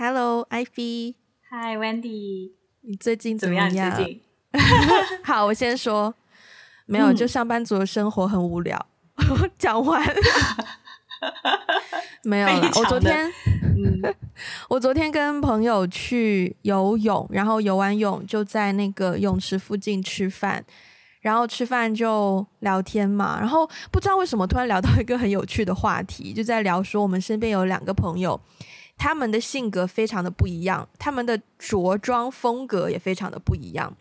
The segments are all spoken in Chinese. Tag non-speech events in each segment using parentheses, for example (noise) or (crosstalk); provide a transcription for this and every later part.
Hello，Ivy。Hi，Wendy。你最近怎么样？么样最近 (laughs) 好，我先说，没有，就上班族的生活很无聊。(laughs) 讲、嗯、完，(laughs) 没有了。我昨天，嗯、我昨天跟朋友去游泳，然后游完泳就在那个泳池附近吃饭，然后吃饭就聊天嘛。然后不知道为什么突然聊到一个很有趣的话题，就在聊说我们身边有两个朋友。他们的性格非常的不一样，他们的着装风格也非常的不一样。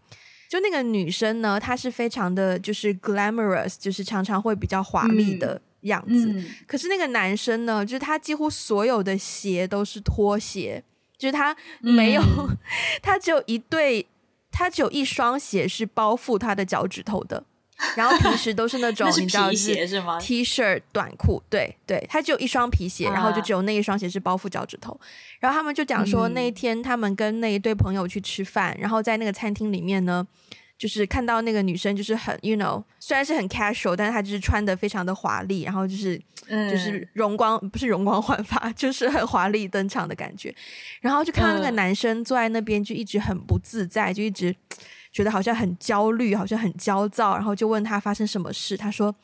就那个女生呢，她是非常的就是 glamorous，就是常常会比较华丽的样子。嗯嗯、可是那个男生呢，就是他几乎所有的鞋都是拖鞋，就是他没有，嗯、(laughs) 他只有一对，他只有一双鞋是包覆他的脚趾头的。然后平时都是那种 (laughs) 是你知道是 T 恤短裤，对对，他只有一双皮鞋，然后就只有那一双鞋是包覆脚趾头。Uh, 然后他们就讲说，那一天他们跟那一对朋友去吃饭，嗯、然后在那个餐厅里面呢，就是看到那个女生就是很，you know，虽然是很 casual，但是她就是穿的非常的华丽，然后就是、嗯、就是容光不是容光焕发，(laughs) 就是很华丽登场的感觉。然后就看到那个男生坐在那边，就一直很不自在，就一直。觉得好像很焦虑，好像很焦躁，然后就问他发生什么事。他说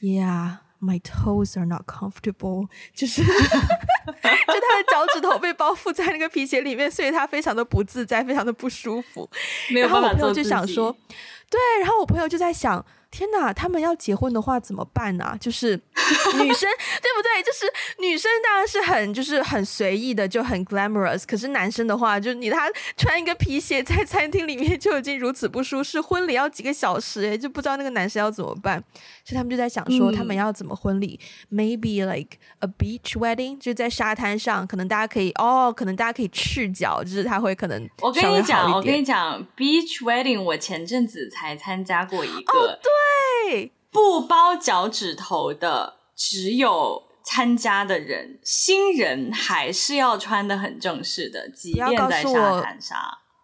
：“Yeah, my toes are not comfortable。(laughs) ”就是，就他的脚趾头被包覆在那个皮鞋里面，所以他非常的不自在，非常的不舒服。然后我朋友就想说，对，然后我朋友就在想。天哪，他们要结婚的话怎么办呢、啊？就是女生 (laughs) 对不对？就是女生当然是很就是很随意的，就很 glamorous。可是男生的话，就是你他穿一个皮鞋在餐厅里面就已经如此不舒适，婚礼要几个小时诶，就不知道那个男生要怎么办。所以他们就在想说，他们要怎么婚礼、嗯、？Maybe like a beach wedding，就在沙滩上，可能大家可以哦，可能大家可以赤脚，就是他会可能我跟你讲，我跟你讲，beach wedding，我前阵子才参加过一个。哦，对。对，不包脚趾头的，只有参加的人，新人还是要穿的很正式的，即便在沙滩上。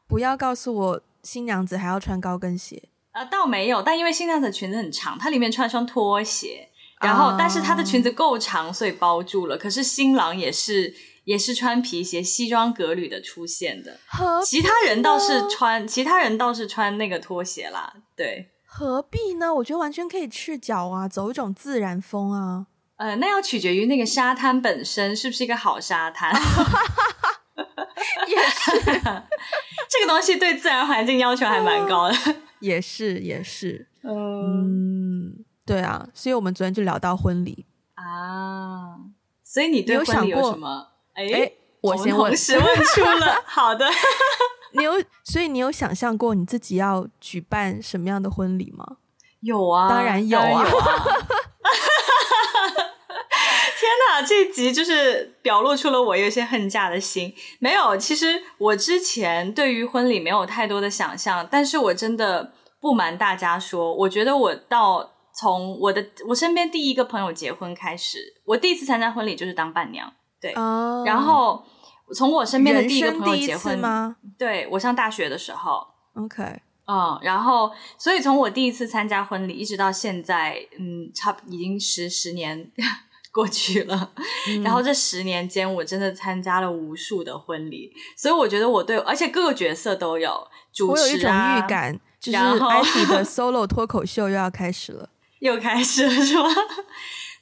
不要告诉我新娘子还要穿高跟鞋。呃，倒没有，但因为新娘子裙子很长，她里面穿双拖鞋，然后、uh... 但是她的裙子够长，所以包住了。可是新郎也是也是穿皮鞋、西装革履的出现的，其他人倒是穿，其他人倒是穿那个拖鞋啦，对。何必呢？我觉得完全可以赤脚啊，走一种自然风啊。呃，那要取决于那个沙滩本身是不是一个好沙滩。(laughs) 也是，(laughs) 这个东西对自然环境要求还蛮高的。(laughs) 也是，也是。嗯，对啊，所以我们昨天就聊到婚礼啊。所以你对婚礼有什么？哎，我先问，问出了。好的。你有，(laughs) 所以你有想象过你自己要举办什么样的婚礼吗？有啊，当然有啊！(laughs) (laughs) 天哪，这一集就是表露出了我有些恨嫁的心。没有，其实我之前对于婚礼没有太多的想象，但是我真的不瞒大家说，我觉得我到从我的我身边第一个朋友结婚开始，我第一次参加婚礼就是当伴娘，对，oh. 然后。从我身边的第一个朋友结婚吗？对，我上大学的时候，OK，嗯，然后所以从我第一次参加婚礼一直到现在，嗯，差不已经十十年 (laughs) 过去了。嗯、然后这十年间，我真的参加了无数的婚礼，所以我觉得我对，而且各个角色都有主持啊，我有一种预感，就是的 (laughs) solo 脱口秀又要开始了，又开始了是吗？(laughs)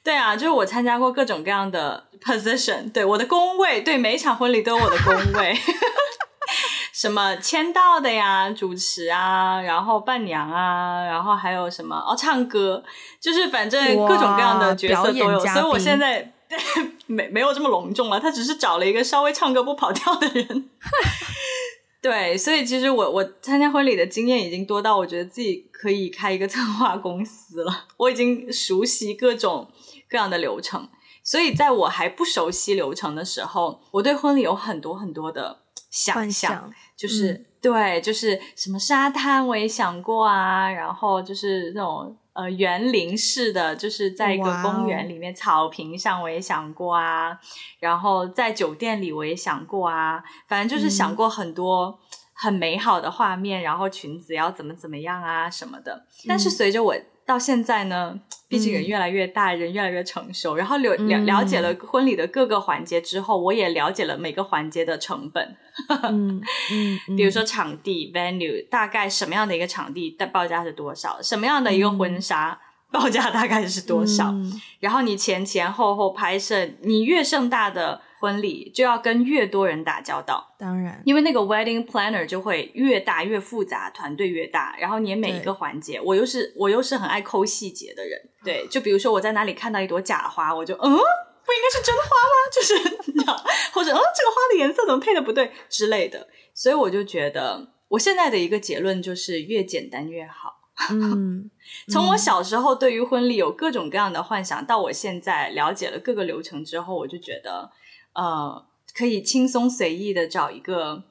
对啊，就是我参加过各种各样的 position，对，我的工位，对，每一场婚礼都有我的工位，(laughs) 什么签到的呀，主持啊，然后伴娘啊，然后还有什么哦，唱歌，就是反正各种各样的角色都有，所以我现在 (laughs) 没没有这么隆重了，他只是找了一个稍微唱歌不跑调的人。(laughs) 对，所以其实我我参加婚礼的经验已经多到我觉得自己可以开一个策划公司了，我已经熟悉各种。各样的流程，所以在我还不熟悉流程的时候，我对婚礼有很多很多的想象，就是、嗯、对，就是什么沙滩我也想过啊，然后就是那种呃园林式的，就是在一个公园里面草坪上我也想过啊，然后在酒店里我也想过啊，反正就是想过很多很美好的画面，然后裙子要怎么怎么样啊什么的。但是随着我到现在呢，毕竟人越来越大，嗯、人越来越成熟，然后了了了解了婚礼的各个环节之后，我也了解了每个环节的成本。(laughs) 嗯嗯，嗯比如说场地 venue，大概什么样的一个场地的报价是多少？什么样的一个婚纱？嗯报价大概是多少？嗯、然后你前前后后拍摄，你越盛大的婚礼就要跟越多人打交道。当然，因为那个 wedding planner 就会越大越复杂，团队越大。然后你每一个环节，我又是我又是很爱抠细节的人。对，就比如说我在哪里看到一朵假花，我就嗯，不应该是真花吗？(laughs) 就是你知道，或者嗯，这个花的颜色怎么配的不对之类的。所以我就觉得，我现在的一个结论就是越简单越好。嗯，(laughs) 从我小时候对于婚礼有各种各样的幻想，到我现在了解了各个流程之后，我就觉得，呃，可以轻松随意的找一个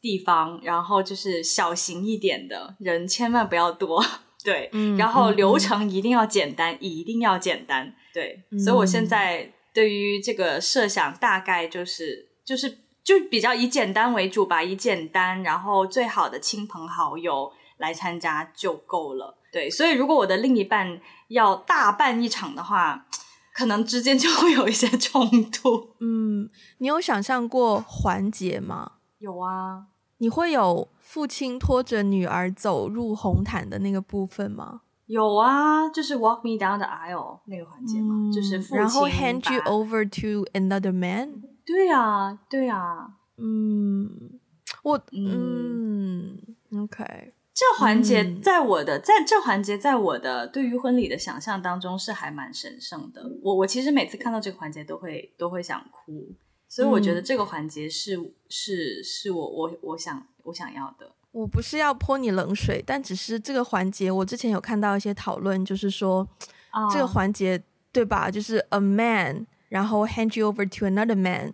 地方，然后就是小型一点的，人千万不要多，(laughs) 对，嗯，然后流程一定要简单，嗯，一定要简单，对，嗯，所以我现。在对于这个设想大概就是就是就比较以简单为主吧，以简单，然后最好的亲朋好友。来参加就够了，对，所以如果我的另一半要大办一场的话，可能之间就会有一些冲突。嗯，你有想象过环节吗？有啊，你会有父亲拖着女儿走入红毯的那个部分吗？有啊，就是 walk me down the aisle 那个环节嘛，嗯、就是父亲然后 hand you over to another man。(laughs) 对啊，对啊，嗯，我嗯，嗯，OK。这环节在我的、嗯、在这环节在我的对于婚礼的想象当中是还蛮神圣的。我我其实每次看到这个环节都会都会想哭，所以我觉得这个环节是、嗯、是是我我我想我想要的。我不是要泼你冷水，但只是这个环节，我之前有看到一些讨论，就是说、uh, 这个环节对吧？就是 a man，然后 hand you over to another man，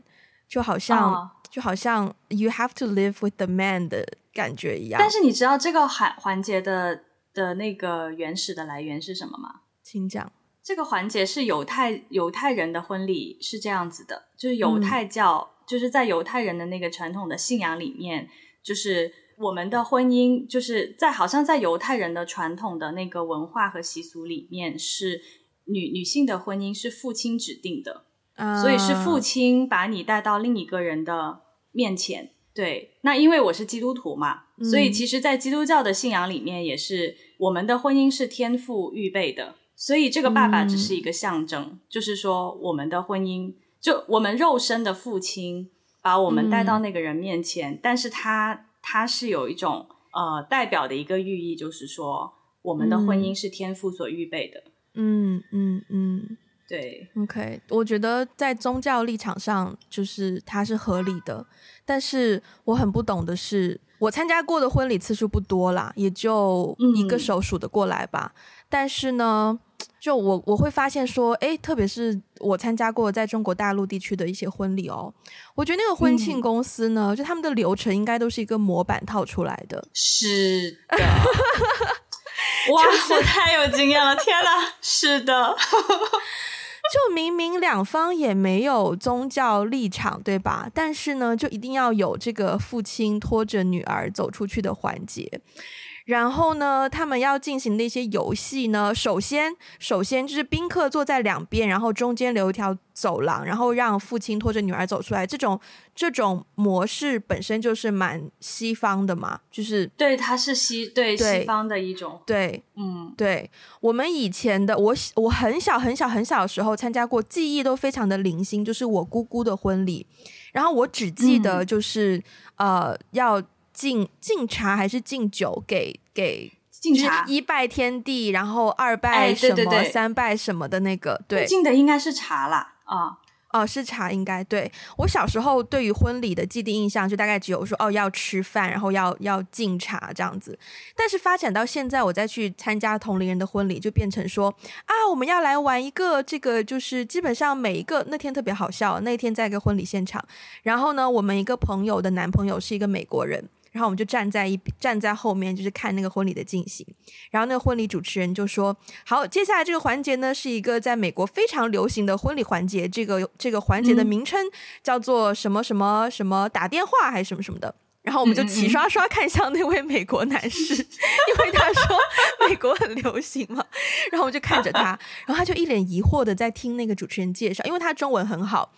就好像、uh, 就好像 you have to live with the man 的。感觉一样，但是你知道这个环环节的的那个原始的来源是什么吗？请讲。这个环节是犹太犹太人的婚礼是这样子的，就是犹太教、嗯、就是在犹太人的那个传统的信仰里面，就是我们的婚姻就是在好像在犹太人的传统的那个文化和习俗里面，是女女性的婚姻是父亲指定的，啊、所以是父亲把你带到另一个人的面前。对，那因为我是基督徒嘛，嗯、所以其实，在基督教的信仰里面，也是我们的婚姻是天父预备的，所以这个爸爸只是一个象征，嗯、就是说我们的婚姻，就我们肉身的父亲把我们带到那个人面前，嗯、但是他他是有一种呃代表的一个寓意，就是说我们的婚姻是天父所预备的。嗯，嗯嗯对，OK，我觉得在宗教立场上，就是它是合理的。但是我很不懂的是，我参加过的婚礼次数不多啦，也就一个手数得过来吧。嗯、但是呢，就我我会发现说，诶，特别是我参加过在中国大陆地区的一些婚礼哦，我觉得那个婚庆公司呢，嗯、就他们的流程应该都是一个模板套出来的。是的，(laughs) 哇，我太有经验了，天哪，是的。(laughs) 就明明两方也没有宗教立场，对吧？但是呢，就一定要有这个父亲拖着女儿走出去的环节。然后呢，他们要进行的一些游戏呢，首先，首先就是宾客坐在两边，然后中间留一条走廊，然后让父亲拖着女儿走出来。这种这种模式本身就是蛮西方的嘛，就是对，它是西对，对西方的一种，对，嗯，对。我们以前的我，我很小很小很小的时候参加过，记忆都非常的零星，就是我姑姑的婚礼，然后我只记得就是、嗯、呃要。敬敬茶还是敬酒给给敬茶，一拜天地，然后二拜什么，哎、对对对三拜什么的那个，对，敬的应该是茶啦，啊哦，是茶，应该对。我小时候对于婚礼的既定印象就大概只有说哦要吃饭，然后要要敬茶这样子。但是发展到现在，我再去参加同龄人的婚礼，就变成说啊我们要来玩一个这个，就是基本上每一个那天特别好笑，那天在一个婚礼现场，然后呢，我们一个朋友的男朋友是一个美国人。然后我们就站在一站在后面，就是看那个婚礼的进行。然后那个婚礼主持人就说：“好，接下来这个环节呢，是一个在美国非常流行的婚礼环节。这个这个环节的名称叫做什么什么什么打电话还是什么什么的。”然后我们就齐刷刷看向那位美国男士，(laughs) 因为他说美国国很流行嘛。然后我就看着他，(laughs) 然后他就一脸疑惑的在听那个主持人介绍，因为他中文很好，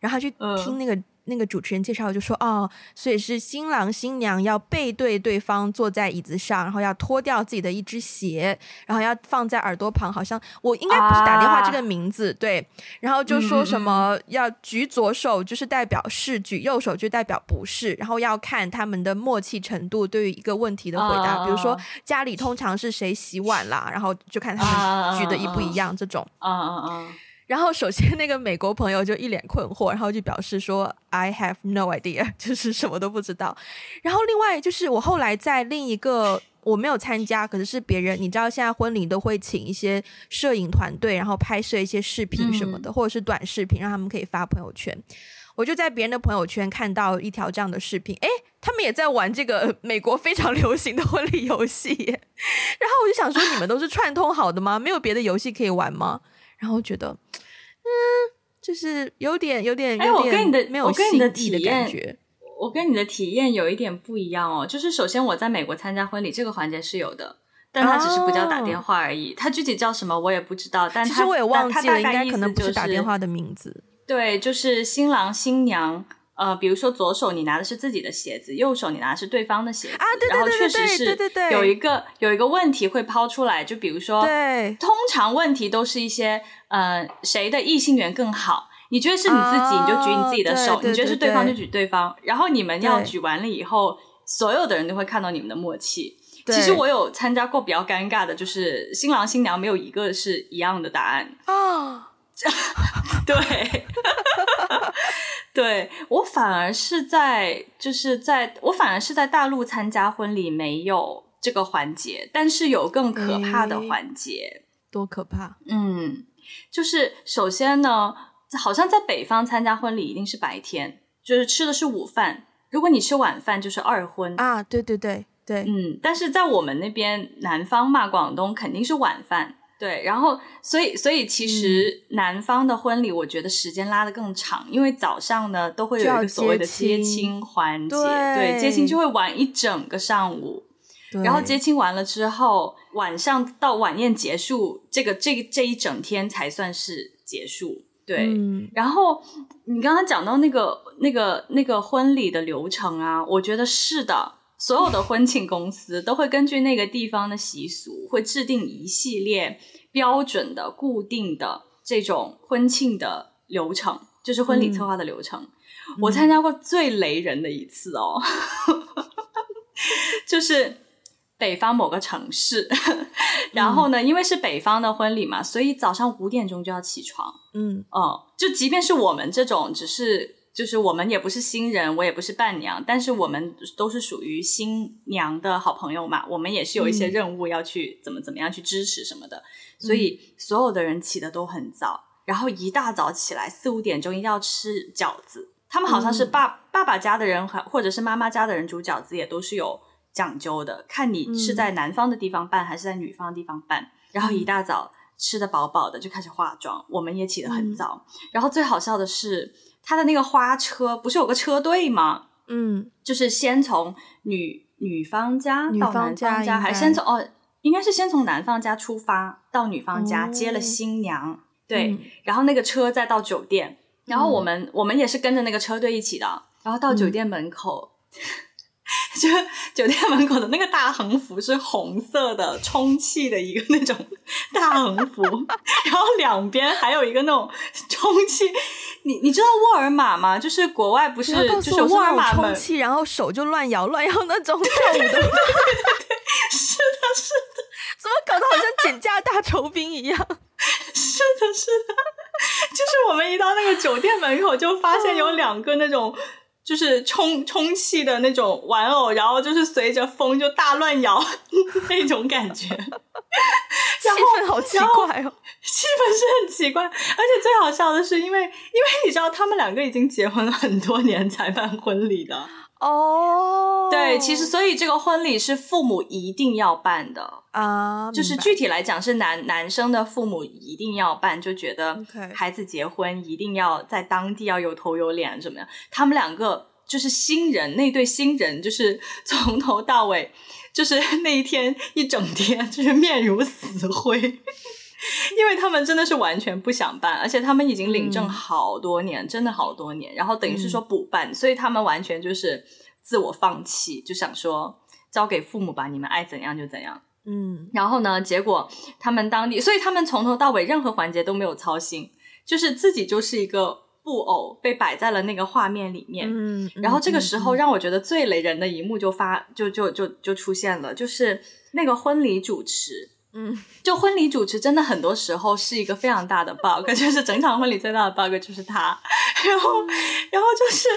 然后他去听那个。嗯那个主持人介绍就说：“哦，所以是新郎新娘要背对对方坐在椅子上，然后要脱掉自己的一只鞋，然后要放在耳朵旁，好像我应该不是打电话这个名字、啊、对。然后就说什么要举左手就是代表是，举右手就代表不是，然后要看他们的默契程度对于一个问题的回答，啊、比如说家里通常是谁洗碗啦，然后就看他们举的一不一样这种。啊啊啊！”然后，首先那个美国朋友就一脸困惑，然后就表示说：“I have no idea，(laughs) 就是什么都不知道。”然后另外就是我后来在另一个我没有参加，可是是别人，你知道现在婚礼都会请一些摄影团队，然后拍摄一些视频什么的，嗯、或者是短视频，让他们可以发朋友圈。我就在别人的朋友圈看到一条这样的视频，诶，他们也在玩这个美国非常流行的婚礼游戏。(laughs) 然后我就想说，你们都是串通好的吗？没有别的游戏可以玩吗？然后觉得，嗯，就是有点、有点、有点，哎，我跟你的没有我跟你的体验，我跟你的体验有一点不一样哦。就是首先我在美国参加婚礼这个环节是有的，但它只是不叫打电话而已。哦、它具体叫什么我也不知道，但是其实我也忘记了，应该可能不是打电话的名字。对，就是新郎新娘。呃，比如说左手你拿的是自己的鞋子，右手你拿的是对方的鞋子，啊，对对对对对，然后确实是有一个有一个问题会抛出来，就比如说，对，通常问题都是一些呃谁的异性缘更好，你觉得是你自己，你就举你自己的手，你觉得是对方就举对方，然后你们要举完了以后，所有的人都会看到你们的默契。其实我有参加过比较尴尬的，就是新郎新娘没有一个是一样的答案。啊，(laughs) 对。(laughs) 对，我反而是在，就是在我反而是在大陆参加婚礼没有这个环节，但是有更可怕的环节。多可怕？嗯，就是首先呢，好像在北方参加婚礼一定是白天，就是吃的是午饭，如果你吃晚饭就是二婚啊。对对对对，嗯，但是在我们那边南方嘛，广东肯定是晚饭。对，然后所以所以其实南方的婚礼，我觉得时间拉得更长，嗯、因为早上呢都会有一个所谓的接亲环节，对，对，接亲就会玩一整个上午，然后接亲完了之后，晚上到晚宴结束，这个这这一整天才算是结束。对，嗯、然后你刚刚讲到那个那个那个婚礼的流程啊，我觉得是的。所有的婚庆公司都会根据那个地方的习俗，会制定一系列标准的、固定的这种婚庆的流程，就是婚礼策划的流程。嗯、我参加过最雷人的一次哦，嗯、(laughs) 就是北方某个城市，然后呢，嗯、因为是北方的婚礼嘛，所以早上五点钟就要起床。嗯，哦、嗯，就即便是我们这种只是。就是我们也不是新人，我也不是伴娘，但是我们都是属于新娘的好朋友嘛。我们也是有一些任务要去怎么怎么样去支持什么的，嗯、所以所有的人起得都很早，然后一大早起来四五点钟一定要吃饺子。他们好像是爸、嗯、爸爸家的人，或者是妈妈家的人煮饺子也都是有讲究的，看你是在南方的地方办还是在女方的地方办。然后一大早吃得饱饱的就开始化妆，我们也起得很早。嗯、然后最好笑的是。他的那个花车不是有个车队吗？嗯，就是先从女女方家到男方家，家还是先从哦，应该是先从男方家出发到女方家、哦、接了新娘，对，嗯、然后那个车再到酒店，然后我们、嗯、我们也是跟着那个车队一起的，然后到酒店门口。嗯就酒店门口的那个大横幅是红色的，充气的一个那种大横幅，然后两边还有一个那种充气。你你知道沃尔玛吗？就是国外不是就是沃尔玛充气，然后手就乱摇乱摇那种跳舞的。对对对对，是的，是的，(laughs) 怎么搞得好像减价大酬宾一样？(laughs) 是的，是的，就是我们一到那个酒店门口，就发现有两个那种。就是充充气的那种玩偶，然后就是随着风就大乱摇那种感觉，气氛好奇怪哦，气氛是很奇怪，而且最好笑的是，因为因为你知道他们两个已经结婚了很多年才办婚礼的哦，对，其实所以这个婚礼是父母一定要办的啊，就是具体来讲是男男生的父母一定要办，就觉得孩子结婚一定要在当地要有头有脸怎么样，他们两个。就是新人那对新人，就是 (laughs) 从头到尾，就是那一天一整天，就是面如死灰，因为他们真的是完全不想办，而且他们已经领证好多年，嗯、真的好多年，然后等于是说补办，嗯、所以他们完全就是自我放弃，就想说交给父母吧，你们爱怎样就怎样。嗯，然后呢，结果他们当地，所以他们从头到尾任何环节都没有操心，就是自己就是一个布偶被摆在了那个画面里面。嗯，然后这个时候让我觉得最雷人的一幕就发就就就就出现了，就是那个婚礼主持。嗯，就婚礼主持真的很多时候是一个非常大的 bug，(laughs) 就是整场婚礼最大的 bug 就是他。然后，然后就是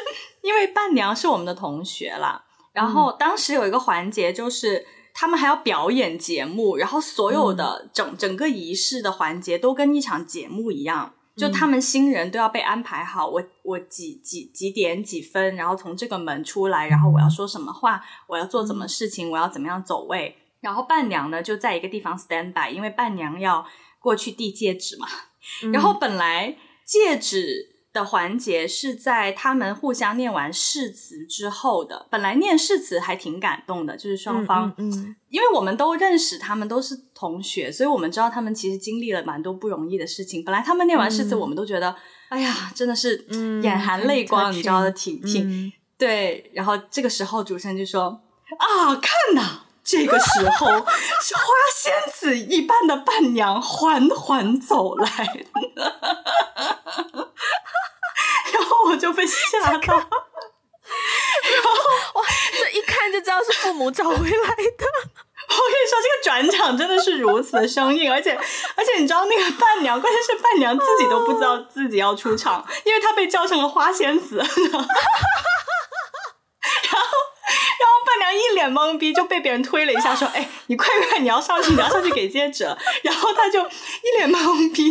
因为伴娘是我们的同学啦，然后当时有一个环节就是。他们还要表演节目，然后所有的整、嗯、整个仪式的环节都跟一场节目一样，就他们新人都要被安排好，我我几几几点几分，然后从这个门出来，然后我要说什么话，我要做什么事情，我要怎么样走位，然后伴娘呢就在一个地方 stand by，因为伴娘要过去递戒指嘛，(laughs) 然后本来戒指。的环节是在他们互相念完誓词之后的。本来念誓词还挺感动的，就是双方，嗯，因为我们都认识他们，都是同学，所以我们知道他们其实经历了蛮多不容易的事情。本来他们念完誓词，我们都觉得，嗯、哎呀，真的是眼含泪光，嗯、你知道的，挺挺、嗯、对。然后这个时候主持人就说：“啊，看呐，这个时候是花仙子一般的伴娘缓缓走来。(laughs) ”然后我就被吓到，这个、然后哇，这一看就知道是父母找回来的。我跟你说，这个转场真的是如此的生硬，而且而且你知道那个伴娘，关键是伴娘自己都不知道自己要出场，因为她被叫成了花仙子。(laughs) 懵逼，就被别人推了一下，说：“哎，你快快，你要上去，你要上去给戒指。”然后他就一脸懵逼，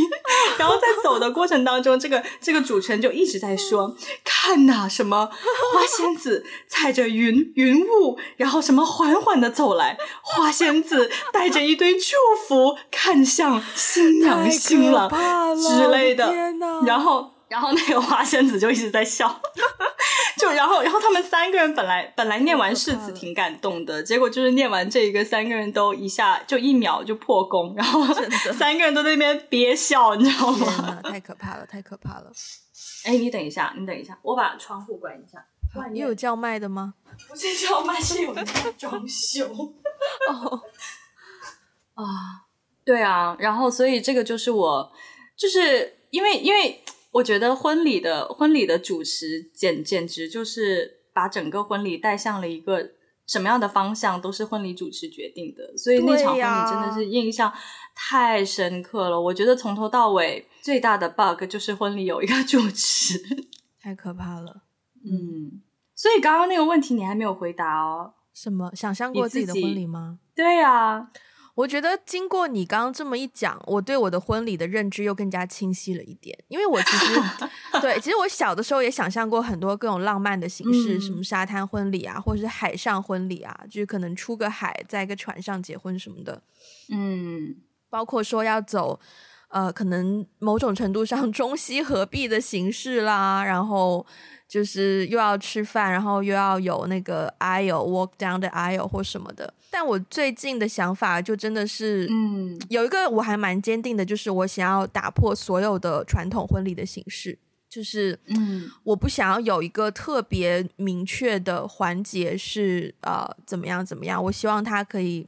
然后在走的过程当中，这个这个主持人就一直在说：“看呐，什么花仙子踩着云云雾，然后什么缓缓的走来，花仙子带着一堆祝福看向新娘新郎之类的。”然后。然后那个花仙子就一直在笑，(laughs) 就然后然后他们三个人本来本来念完誓词挺感动的，结果就是念完这一个，三个人都一下就一秒就破功，然后三个人都在那边憋笑，你知道吗？太可怕了，太可怕了！哎，你等一下，你等一下，我把窗户关一下。你有叫卖的吗？不是叫卖，是有人在装修。(laughs) 哦 (laughs) 啊，对啊，然后所以这个就是我，就是因为因为。我觉得婚礼的婚礼的主持简简直就是把整个婚礼带向了一个什么样的方向，都是婚礼主持决定的。所以那场婚礼真的是印象太深刻了。我觉得从头到尾最大的 bug 就是 (laughs) 婚礼有一个主持，太可怕了。嗯，所以刚刚那个问题你还没有回答哦。什么？想象过自己的婚礼吗？对呀。我觉得经过你刚刚这么一讲，我对我的婚礼的认知又更加清晰了一点。因为我其实 (laughs) 对，其实我小的时候也想象过很多各种浪漫的形式，嗯、什么沙滩婚礼啊，或者是海上婚礼啊，就是可能出个海，在一个船上结婚什么的。嗯，包括说要走呃，可能某种程度上 (laughs) 中西合璧的形式啦，然后。就是又要吃饭，然后又要有那个 aisle walk down the aisle 或什么的。但我最近的想法就真的是，嗯，有一个我还蛮坚定的，就是我想要打破所有的传统婚礼的形式，就是，嗯，我不想要有一个特别明确的环节是呃怎么样怎么样。我希望它可以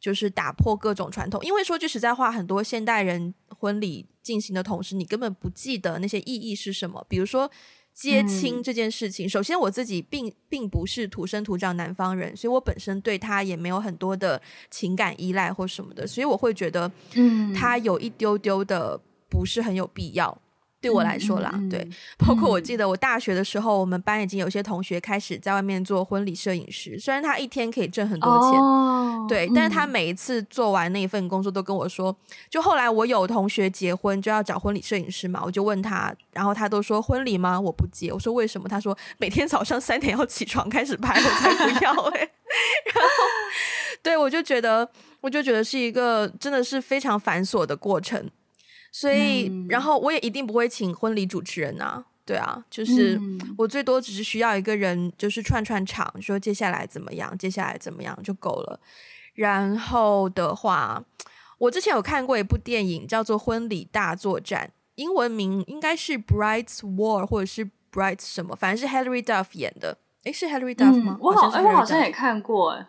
就是打破各种传统，因为说句实在话，很多现代人婚礼进行的同时，你根本不记得那些意义是什么，比如说。接亲这件事情，嗯、首先我自己并并不是土生土长南方人，所以我本身对他也没有很多的情感依赖或什么的，所以我会觉得，嗯，他有一丢丢的不是很有必要。对我来说啦，对，包括我记得我大学的时候，我们班已经有些同学开始在外面做婚礼摄影师。虽然他一天可以挣很多钱，哦、对，但是他每一次做完那一份工作都跟我说，就后来我有同学结婚就要找婚礼摄影师嘛，我就问他，然后他都说婚礼吗？我不接。我说为什么？他说每天早上三点要起床开始拍，我才不要哎。(laughs) 然后，对我就觉得，我就觉得是一个真的是非常繁琐的过程。所以，嗯、然后我也一定不会请婚礼主持人啊，对啊，就是我最多只是需要一个人，就是串串场，说接下来怎么样，接下来怎么样就够了。然后的话，我之前有看过一部电影，叫做《婚礼大作战》，英文名应该是《Brides War》或者是《Brides》什么，反正是 Hilary Duff 演的。诶，是 Hilary Duff 吗？嗯、我好，哎，我好像也看过。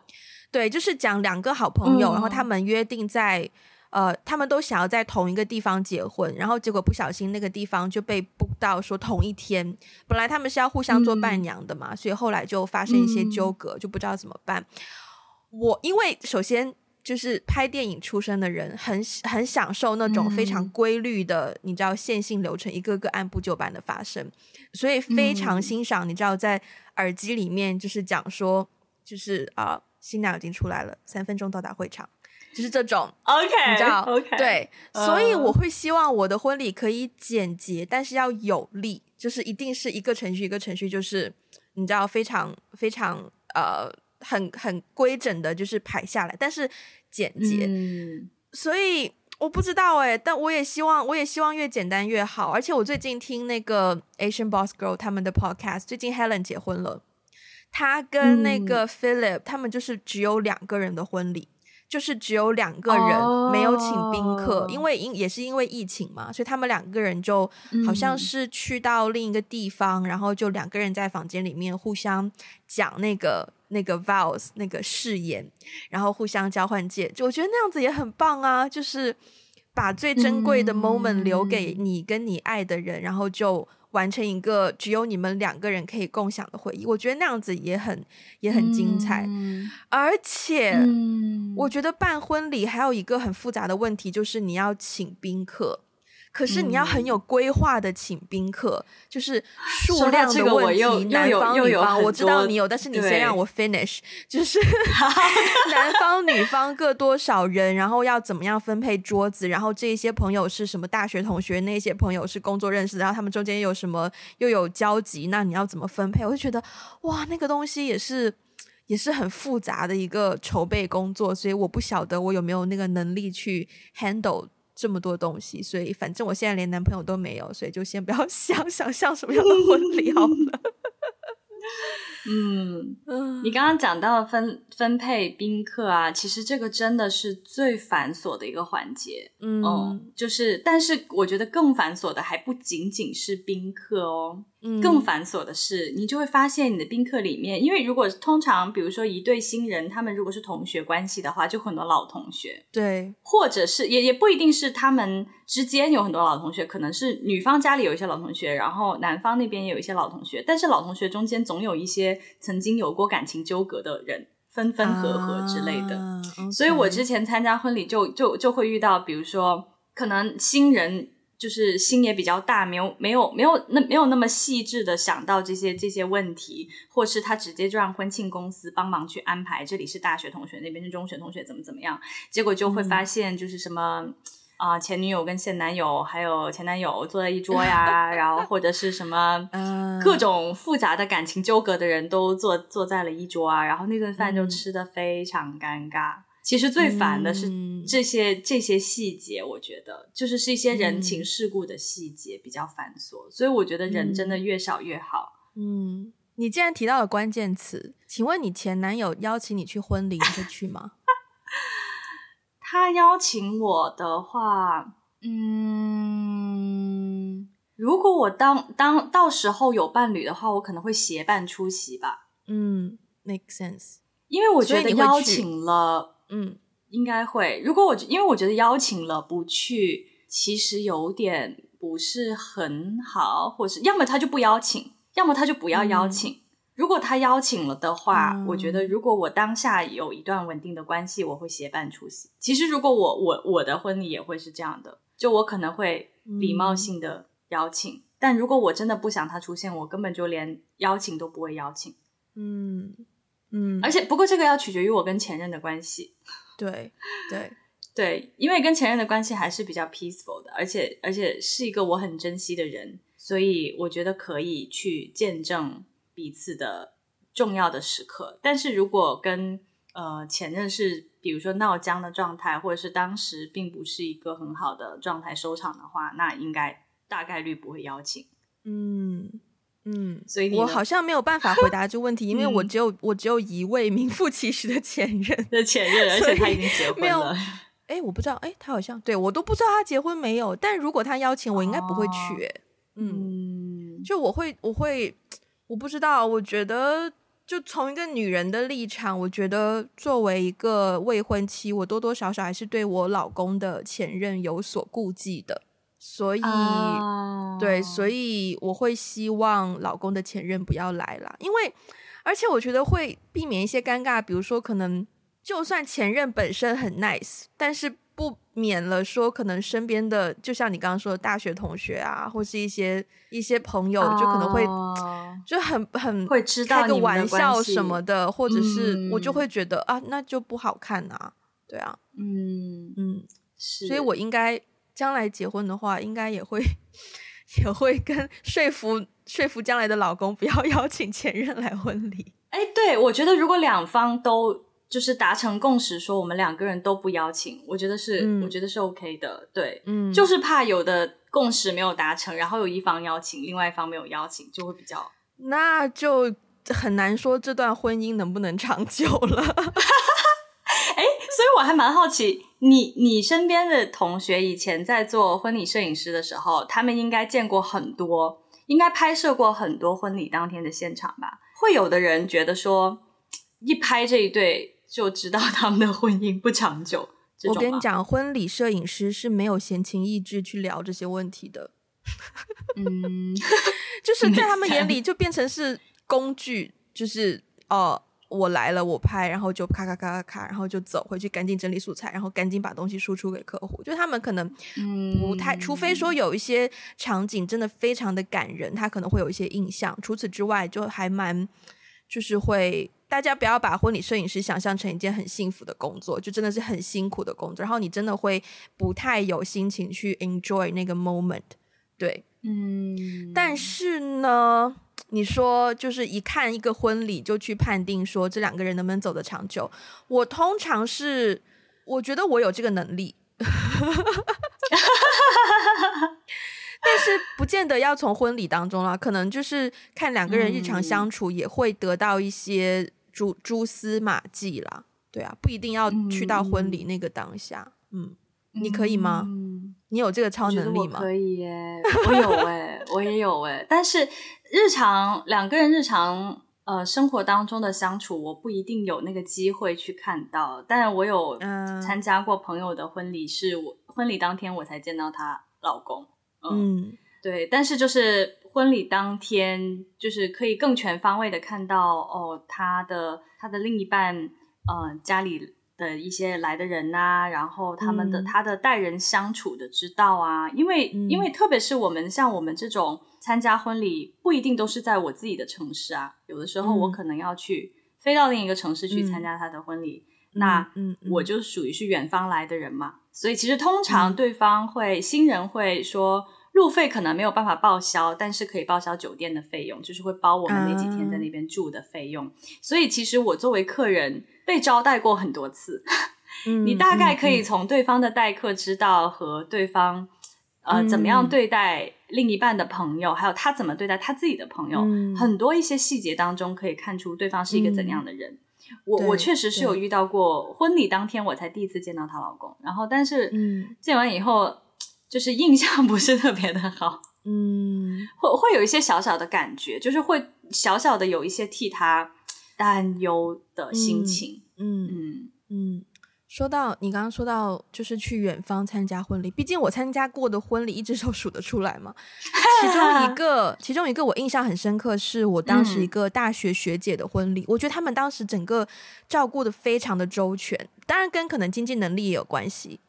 对，就是讲两个好朋友，嗯、然后他们约定在。呃，他们都想要在同一个地方结婚，然后结果不小心那个地方就被 book 到说同一天。本来他们是要互相做伴娘的嘛，嗯、所以后来就发生一些纠葛，嗯、就不知道怎么办。我因为首先就是拍电影出身的人，很很享受那种非常规律的，嗯、你知道线性流程，一个个按部就班的发生，所以非常欣赏。你知道在耳机里面就是讲说，就是啊、呃，新娘已经出来了，三分钟到达会场。就是这种，OK，你知道，OK，对，uh, 所以我会希望我的婚礼可以简洁，但是要有力，就是一定是一个程序一个程序，就是你知道非常非常呃很很规整的，就是排下来，但是简洁。嗯，所以我不知道哎，但我也希望我也希望越简单越好。而且我最近听那个 Asian Boss Girl 他们的 Podcast，最近 Helen 结婚了，他跟那个 Philip、嗯、他们就是只有两个人的婚礼。就是只有两个人没有请宾客，oh. 因为因也是因为疫情嘛，所以他们两个人就好像是去到另一个地方，嗯、然后就两个人在房间里面互相讲那个那个 vows 那个誓言，然后互相交换戒指。我觉得那样子也很棒啊，就是把最珍贵的 moment 留给你跟你爱的人，嗯、然后就。完成一个只有你们两个人可以共享的回忆，我觉得那样子也很也很精彩。嗯、而且，嗯、我觉得办婚礼还有一个很复杂的问题，就是你要请宾客。可是你要很有规划的请宾客，嗯、就是数量的问题。男方女方，我知道你有，但是你先让我 finish，就是 (laughs) 男方女方各多少人，然后要怎么样分配桌子，然后这一些朋友是什么大学同学，那些朋友是工作认识的，然后他们中间有什么又有交集，那你要怎么分配？我就觉得哇，那个东西也是也是很复杂的一个筹备工作，所以我不晓得我有没有那个能力去 handle。这么多东西，所以反正我现在连男朋友都没有，所以就先不要 (laughs) 想想象什么样的婚礼好了。(laughs) (laughs) 嗯，你刚刚讲到分分配宾客啊，其实这个真的是最繁琐的一个环节。嗯，嗯，就是，但是我觉得更繁琐的还不仅仅是宾客哦。嗯，更繁琐的是，你就会发现你的宾客里面，因为如果通常比如说一对新人，他们如果是同学关系的话，就很多老同学。对，或者是也也不一定是他们之间有很多老同学，可能是女方家里有一些老同学，然后男方那边也有一些老同学，但是老同学中间总有一些曾经有过感情纠葛的人，分分合合之类的。啊 okay，所以我之前参加婚礼就就就会遇到，比如说可能新人。就是心也比较大，没有没有没有那没有那么细致的想到这些这些问题，或是他直接就让婚庆公司帮忙去安排，这里是大学同学，那边是中学同学，怎么怎么样，结果就会发现就是什么啊、前女友跟现男友还有前男友坐在一桌呀，(laughs) 然后或者是什么各种复杂的感情纠葛的人都坐坐在了一桌啊，然后那顿饭就吃的非常尴尬。其实最烦的是这些、嗯、这些细节，我觉得就是是一些人情世故的细节比较繁琐，嗯、所以我觉得人真的越少越好。嗯，你既然提到了关键词，请问你前男友邀请你去婚礼，你会去吗？(laughs) 他邀请我的话，嗯，如果我当当到时候有伴侣的话，我可能会协伴出席吧。嗯，make sense，因为我觉得邀请了。嗯，应该会。如果我因为我觉得邀请了不去，其实有点不是很好，或是要么他就不邀请，要么他就不要邀请。嗯、如果他邀请了的话，嗯、我觉得如果我当下有一段稳定的关系，我会协办出席。其实如果我我我的婚礼也会是这样的，就我可能会礼貌性的邀请，嗯、但如果我真的不想他出现，我根本就连邀请都不会邀请。嗯。嗯，而且不过这个要取决于我跟前任的关系，对对 (laughs) 对，因为跟前任的关系还是比较 peaceful 的，而且而且是一个我很珍惜的人，所以我觉得可以去见证彼此的重要的时刻。但是如果跟呃前任是比如说闹僵的状态，或者是当时并不是一个很好的状态收场的话，那应该大概率不会邀请。嗯嗯，所以我好像没有办法回答这个问题，因为我只有、嗯、我只有一位名副其实的前任的前任，而且他已经结婚了。(laughs) 哎，我不知道，哎，他好像对我都不知道他结婚没有。但如果他邀请我，应该不会去。哎、哦，嗯，就我会，我会，我不知道。我觉得，就从一个女人的立场，我觉得作为一个未婚妻，我多多少少还是对我老公的前任有所顾忌的。所以，哦、对，所以我会希望老公的前任不要来啦，因为，而且我觉得会避免一些尴尬，比如说，可能就算前任本身很 nice，但是不免了说，可能身边的，就像你刚刚说的大学同学啊，或是一些一些朋友，就可能会、哦、就很很会知道开个玩笑什么的，或者是我就会觉得、嗯、啊，那就不好看啊，对啊，嗯嗯，是，所以我应该。将来结婚的话，应该也会也会跟说服说服将来的老公不要 (laughs) 邀请前任来婚礼。哎，对，我觉得如果两方都就是达成共识，说我们两个人都不邀请，我觉得是、嗯、我觉得是 OK 的。对，嗯，就是怕有的共识没有达成，然后有一方邀请，另外一方没有邀请，就会比较，那就很难说这段婚姻能不能长久了。(laughs) 哎，所以我还蛮好奇，你你身边的同学以前在做婚礼摄影师的时候，他们应该见过很多，应该拍摄过很多婚礼当天的现场吧？会有的人觉得说，一拍这一对就知道他们的婚姻不长久。我跟你讲，婚礼摄影师是没有闲情逸致去聊这些问题的。嗯，(laughs) 就是在他们眼里 (laughs) 就变成是工具，就是哦。呃我来了，我拍，然后就咔咔咔咔咔，然后就走回去，赶紧整理素材，然后赶紧把东西输出给客户。就他们可能不太，嗯、除非说有一些场景真的非常的感人，他可能会有一些印象。除此之外，就还蛮就是会，大家不要把婚礼摄影师想象成一件很幸福的工作，就真的是很辛苦的工作。然后你真的会不太有心情去 enjoy 那个 moment。对，嗯，但是呢。你说就是一看一个婚礼就去判定说这两个人能不能走得长久？我通常是我觉得我有这个能力，(laughs) 但是不见得要从婚礼当中啦，可能就是看两个人日常相处也会得到一些蛛蛛丝马迹啦。对啊，不一定要去到婚礼那个当下。嗯，你可以吗？你有这个超能力吗？可以耶，我有哎，我也有哎，但是。日常两个人日常呃生活当中的相处，我不一定有那个机会去看到，但我有参加过朋友的婚礼，是我婚礼当天我才见到她老公。嗯，嗯。对，但是就是婚礼当天，就是可以更全方位的看到哦，他的他的另一半，呃，家里的一些来的人呐、啊，然后他们的、嗯、他的待人相处的之道啊，因为、嗯、因为特别是我们像我们这种。参加婚礼不一定都是在我自己的城市啊，有的时候我可能要去飞到另一个城市去参加他的婚礼，嗯、那我就属于是远方来的人嘛，所以其实通常对方会、嗯、新人会说路费可能没有办法报销，但是可以报销酒店的费用，就是会包我们那几天在那边住的费用。嗯、所以其实我作为客人被招待过很多次，(laughs) 嗯、你大概可以从对方的待客之道和对方。呃，怎么样对待另一半的朋友，嗯、还有他怎么对待他自己的朋友，嗯、很多一些细节当中可以看出对方是一个怎样的人。嗯、我我确实是有遇到过，婚礼当天我才第一次见到她老公，然后但是见完以后，就是印象不是特别的好，嗯，会会有一些小小的感觉，就是会小小的有一些替他担忧的心情，嗯嗯嗯。说到你刚刚说到，就是去远方参加婚礼，毕竟我参加过的婚礼一只手数得出来嘛。(laughs) 其中一个，其中一个我印象很深刻，是我当时一个大学学姐的婚礼。嗯、我觉得他们当时整个照顾的非常的周全，当然跟可能经济能力也有关系。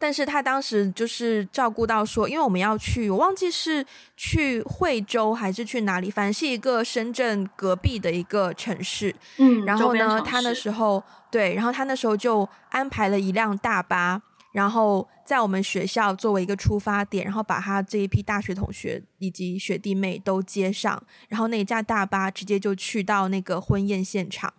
但是他当时就是照顾到说，因为我们要去，我忘记是去惠州还是去哪里，反正是一个深圳隔壁的一个城市。嗯，然后呢，他那时候对，然后他那时候就安排了一辆大巴，然后在我们学校作为一个出发点，然后把他这一批大学同学以及学弟妹都接上，然后那一架大巴直接就去到那个婚宴现场。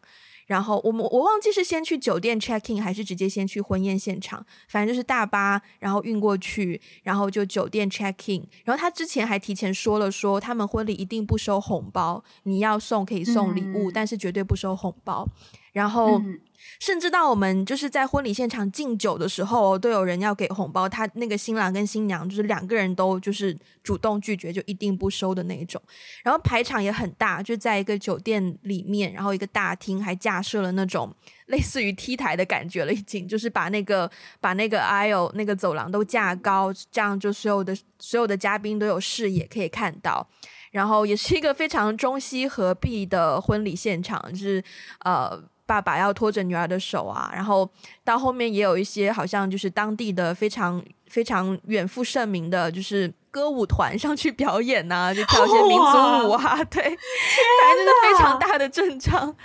然后我们我忘记是先去酒店 check in 还是直接先去婚宴现场，反正就是大巴，然后运过去，然后就酒店 check in。然后他之前还提前说了说，他们婚礼一定不收红包，你要送可以送礼物，嗯、但是绝对不收红包。然后。嗯甚至到我们就是在婚礼现场敬酒的时候，都有人要给红包。他那个新郎跟新娘就是两个人都就是主动拒绝，就一定不收的那种。然后排场也很大，就在一个酒店里面，然后一个大厅还架设了那种类似于 T 台的感觉了，已经就是把那个把那个 aisle 那个走廊都架高，这样就所有的所有的嘉宾都有视野可以看到。然后也是一个非常中西合璧的婚礼现场，就是呃。爸爸要拖着女儿的手啊，然后到后面也有一些好像就是当地的非常非常远负盛名的，就是歌舞团上去表演呐、啊，(laughs) 就跳一些民族舞啊，(laughs) 对，反正就是非常大的阵仗。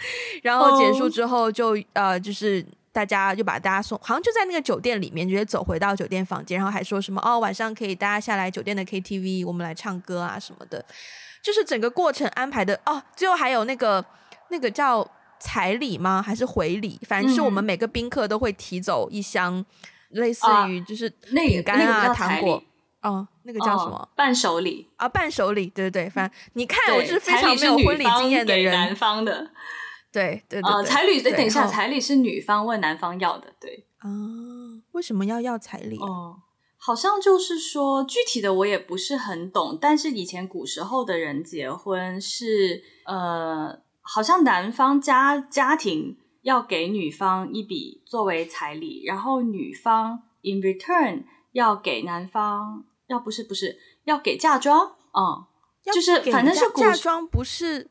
然后结束之后就呃，就是大家就把大家送，好像就在那个酒店里面，直接走回到酒店房间，然后还说什么哦，晚上可以大家下来酒店的 KTV，我们来唱歌啊什么的，就是整个过程安排的哦。最后还有那个那个叫。彩礼吗？还是回礼？反正是我们每个宾客都会提走一箱，嗯、类似于就是饼干啊、那个、糖果。哦，那个叫什么？伴手礼啊，伴手礼。对对对，反正你看，我就是非常没有婚礼经验的人。男方的，对对对。彩礼，等一下，彩礼是女方问男方要的，对。啊，为什么要要彩礼、啊？哦，好像就是说具体的我也不是很懂，但是以前古时候的人结婚是呃。好像男方家家庭要给女方一笔作为彩礼，然后女方 in return 要给男方，要不是不是要给嫁妆，嗯，就是反正是嫁妆不是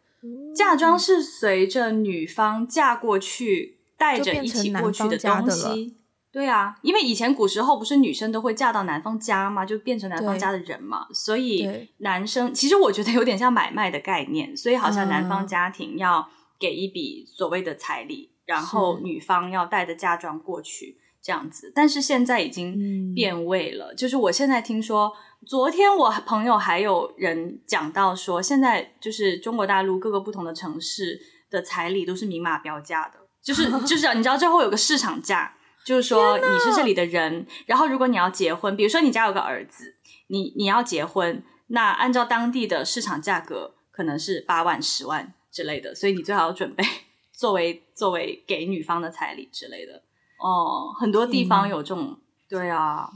嫁妆是随着女方嫁过去带着一起过去的东西。对啊，因为以前古时候不是女生都会嫁到男方家嘛，就变成男方家的人嘛，所以男生其实我觉得有点像买卖的概念，所以好像男方家庭要给一笔所谓的彩礼，嗯、然后女方要带着嫁妆过去这样子。但是现在已经变味了，嗯、就是我现在听说，昨天我朋友还有人讲到说，现在就是中国大陆各个不同的城市的彩礼都是明码标价的，就是就是你知道最后有个市场价。就是说你是这里的人，然后如果你要结婚，比如说你家有个儿子，你你要结婚，那按照当地的市场价格可能是八万、十万之类的，所以你最好要准备作为作为给女方的彩礼之类的。哦，很多地方有这种，对啊，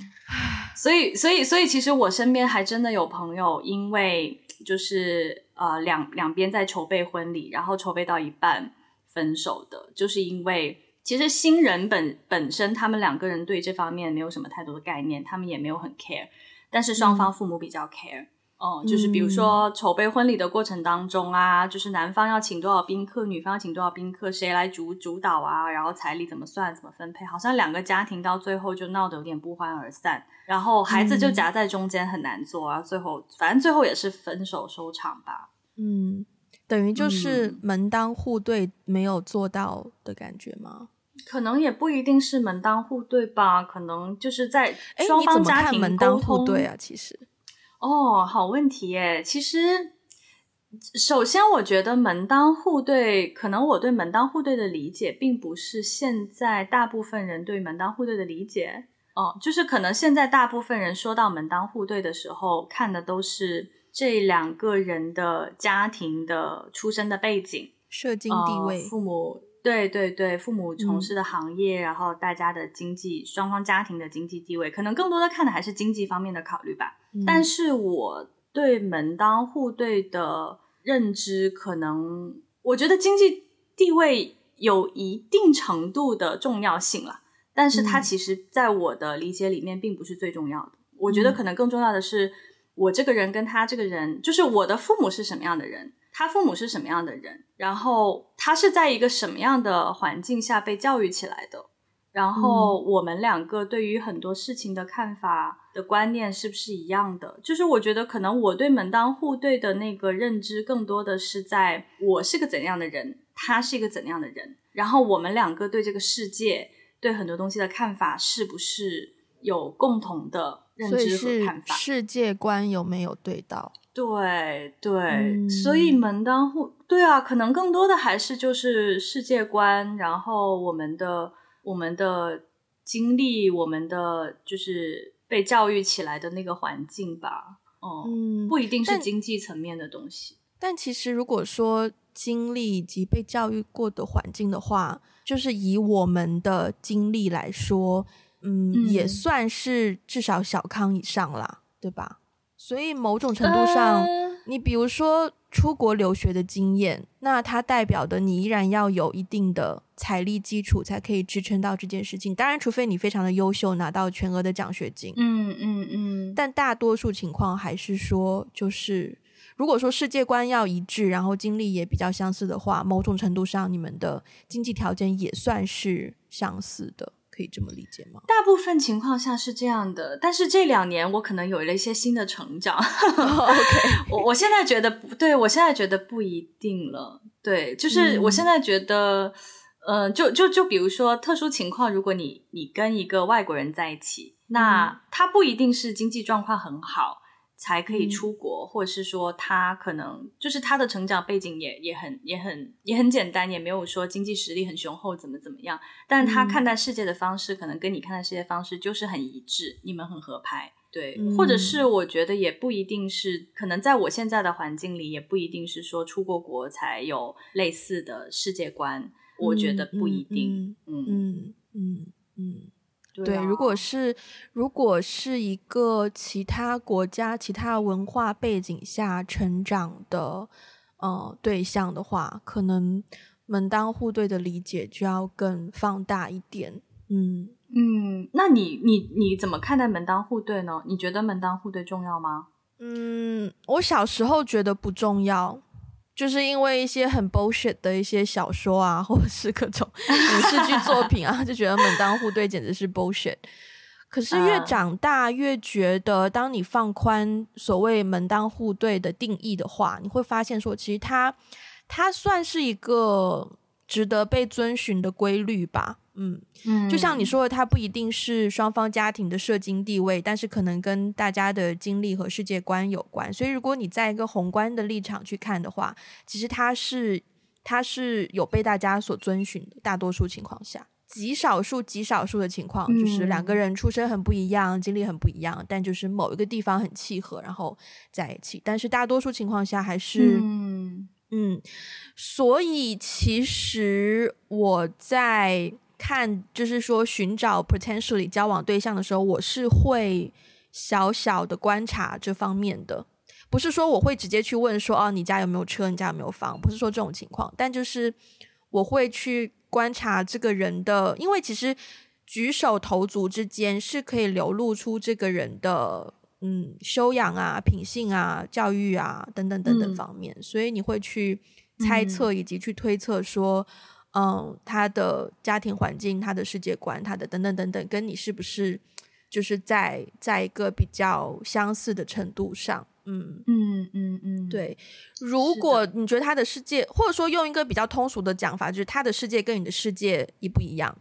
所以所以所以其实我身边还真的有朋友，因为就是呃两两边在筹备婚礼，然后筹备到一半分手的，就是因为。其实新人本本身，他们两个人对这方面没有什么太多的概念，他们也没有很 care，但是双方父母比较 care，哦、就是比如说筹备婚礼的过程当中啊，就是男方要请多少宾客，女方要请多少宾客，谁来主主导啊，然后彩礼怎么算，怎么分配，好像两个家庭到最后就闹得有点不欢而散，然后孩子就夹在中间很难做啊，最后反正最后也是分手收场吧，嗯，等于就是门当户对没有做到的感觉吗？可能也不一定是门当户对吧？可能就是在双方家庭。门当户对啊，其实哦，好问题耶。其实，首先我觉得门当户对，可能我对门当户对的理解，并不是现在大部分人对门当户对的理解。哦，就是可能现在大部分人说到门当户对的时候，看的都是这两个人的家庭的出身的背景、社经地位、父母。对对对，父母从事的行业，嗯，然后大家的经济，双方家庭的经济地位，可能更多的看的还是经济方面的考虑吧。嗯，但是我对门当户对的认知，可能我觉得经济地位有一定程度的重要性了，但是它其实在我的理解里面并不是最重要的。嗯，我觉得可能更重要的是，我这个人跟他这个人，就是我的父母是什么样的人。他父母是什么样的人？然后他是在一个什么样的环境下被教育起来的？然后我们两个对于很多事情的看法的观念是不是一样的？就是我觉得可能我对门当户对的那个认知，更多的是在我是个怎样的人，他是一个怎样的人，然后我们两个对这个世界、对很多东西的看法是不是有共同的认知和看法。世界观有没有对到？对对，嗯、所以门当户对啊，可能更多的还是就是世界观，然后我们的我们的经历，我们的就是被教育起来的那个环境吧。哦、嗯，不一定是经济层面的东西。但其实如果说经历以及被教育过的环境的话，就是以我们的经历来说，嗯，嗯也算是至少小康以上啦，对吧？所以某种程度上，呃、你比如说出国留学的经验，那它代表的你依然要有一定的财力基础，才可以支撑到这件事情。当然，除非你非常的优秀，拿到全额的奖学金。嗯嗯嗯。嗯嗯，但大多数情况还是说，就是如果说世界观要一致，然后经历也比较相似的话，某种程度上你们的经济条件也算是相似的。可以这么理解吗？大部分情况下是这样的，但是这两年我可能有了一些新的成长。(laughs) oh, OK，我我现在觉得不对，我现在觉得不一定了。对，就是我现在觉得，嗯、呃，就就就比如说特殊情况，如果你你跟一个外国人在一起，那他不一定是经济状况很好。才可以出国，嗯、或者是说他可能就是他的成长背景也也很也很也很简单，也没有说经济实力很雄厚，怎么怎么样。但他看待世界的方式，嗯、可能跟你看待世界方式就是很一致，你们很合拍。对，嗯、或者是我觉得也不一定是，可能在我现在的环境里，也不一定是说出过国才有类似的世界观。嗯、我觉得不一定。嗯嗯嗯嗯。对，如果是如果是一个其他国家、其他文化背景下成长的呃对象的话，可能门当户对的理解就要更放大一点。嗯嗯，那你你你怎么看待门当户对呢？你觉得门当户对重要吗？嗯，我小时候觉得不重要。就是因为一些很 bullshit 的一些小说啊，或者是各种影视剧作 (laughs) 品啊，就觉得门当户对简直是 bullshit。可是越长大越觉得，当你放宽所谓门当户对的定义的话，你会发现说，其实它它算是一个值得被遵循的规律吧。嗯嗯，就像你说的，它不一定是双方家庭的社经地位，但是可能跟大家的经历和世界观有关。所以，如果你在一个宏观的立场去看的话，其实它是它是有被大家所遵循的。大多数情况下，极少数极少数的情况，就是两个人出身很不一样，经历很不一样，但就是某一个地方很契合，然后在一起。但是大多数情况下还是嗯嗯，所以其实我在。看，就是说寻找 potentially 交往对象的时候，我是会小小的观察这方面的，不是说我会直接去问说，哦，你家有没有车，你家有没有房，不是说这种情况，但就是我会去观察这个人的，因为其实举手投足之间是可以流露出这个人的，嗯，修养啊、品性啊、教育啊等等等等方面，嗯、所以你会去猜测以及去推测说。嗯，他的家庭环境、他的世界观、他的等等等等，跟你是不是就是在在一个比较相似的程度上？嗯嗯嗯嗯，对。如果你觉得他的世界，或者说用一个比较通俗的讲法，就是他的世界跟你的世界一不一样？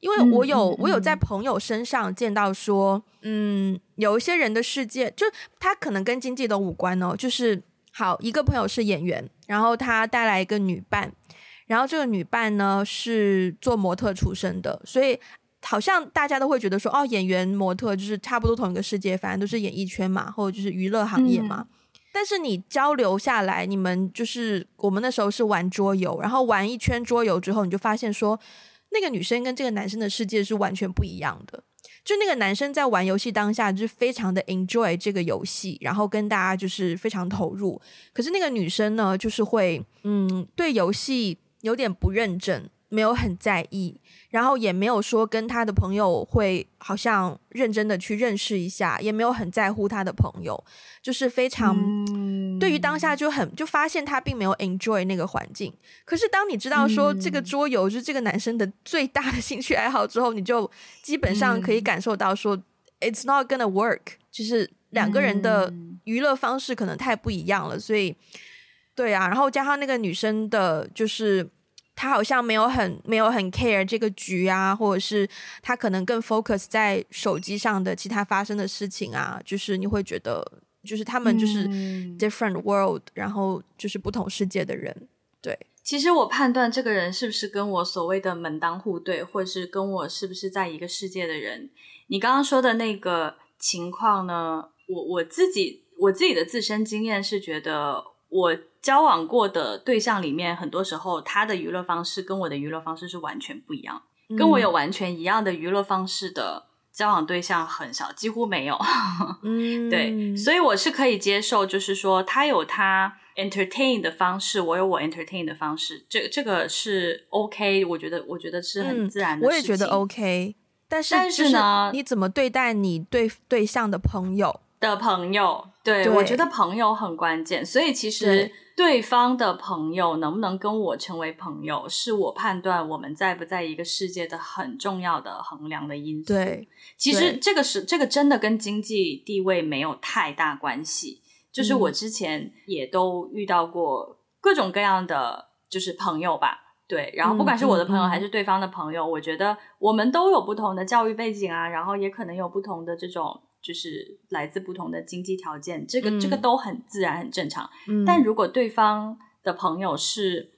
因为我有、嗯嗯、我有在朋友身上见到说，嗯，有一些人的世界，就他可能跟经济都无关哦。就是好一个朋友是演员，然后他带来一个女伴。然后这个女伴呢是做模特出身的，所以好像大家都会觉得说，哦，演员、模特就是差不多同一个世界，反正都是演艺圈嘛，或者就是娱乐行业嘛。嗯、但是你交流下来，你们就是我们那时候是玩桌游，然后玩一圈桌游之后，你就发现说，那个女生跟这个男生的世界是完全不一样的。就那个男生在玩游戏当下就是非常的 enjoy 这个游戏，然后跟大家就是非常投入。可是那个女生呢，就是会嗯对游戏。有点不认真，没有很在意，然后也没有说跟他的朋友会好像认真的去认识一下，也没有很在乎他的朋友，就是非常、嗯、对于当下就很就发现他并没有 enjoy 那个环境。可是当你知道说这个桌游是这个男生的最大的兴趣爱好之后，你就基本上可以感受到说、嗯、it's not gonna work，就是两个人的娱乐方式可能太不一样了，所以。对啊，然后加上那个女生的，就是他好像没有很没有很 care 这个局啊，或者是他可能更 focus 在手机上的其他发生的事情啊，就是你会觉得，就是他们就是 different world，嗯，然后就是不同世界的人。对，其实我判断这个人是不是跟我所谓的门当户对，或者是跟我是不是在一个世界的人，你刚刚说的那个情况呢？我我自己我自己的自身经验是觉得我。交往过的对象里面，很多时候他的娱乐方式跟我的娱乐方式是完全不一样。嗯、跟我有完全一样的娱乐方式的交往对象很少，几乎没有。(laughs) 嗯，对，所以我是可以接受，就是说他有他 entertain 的方式，我有我 entertain 的方式，这这个是 OK。我觉得，我觉得是很自然的、嗯。我也觉得 OK，但是但是呢，你怎么对待你对对象的朋友的朋友？对，对我觉得朋友很关键，所以其实。对方的朋友能不能跟我成为朋友，是我判断我们在不在一个世界的很重要的衡量的因素。对，其实这个是这个真的跟经济地位没有太大关系。就是我之前也都遇到过各种各样的就是朋友吧，对，然后不管是我的朋友还是对方的朋友，嗯嗯嗯，我觉得我们都有不同的教育背景啊，然后也可能有不同的这种。就是来自不同的经济条件，这个、嗯、这个都很自然、很正常。嗯、但如果对方的朋友是，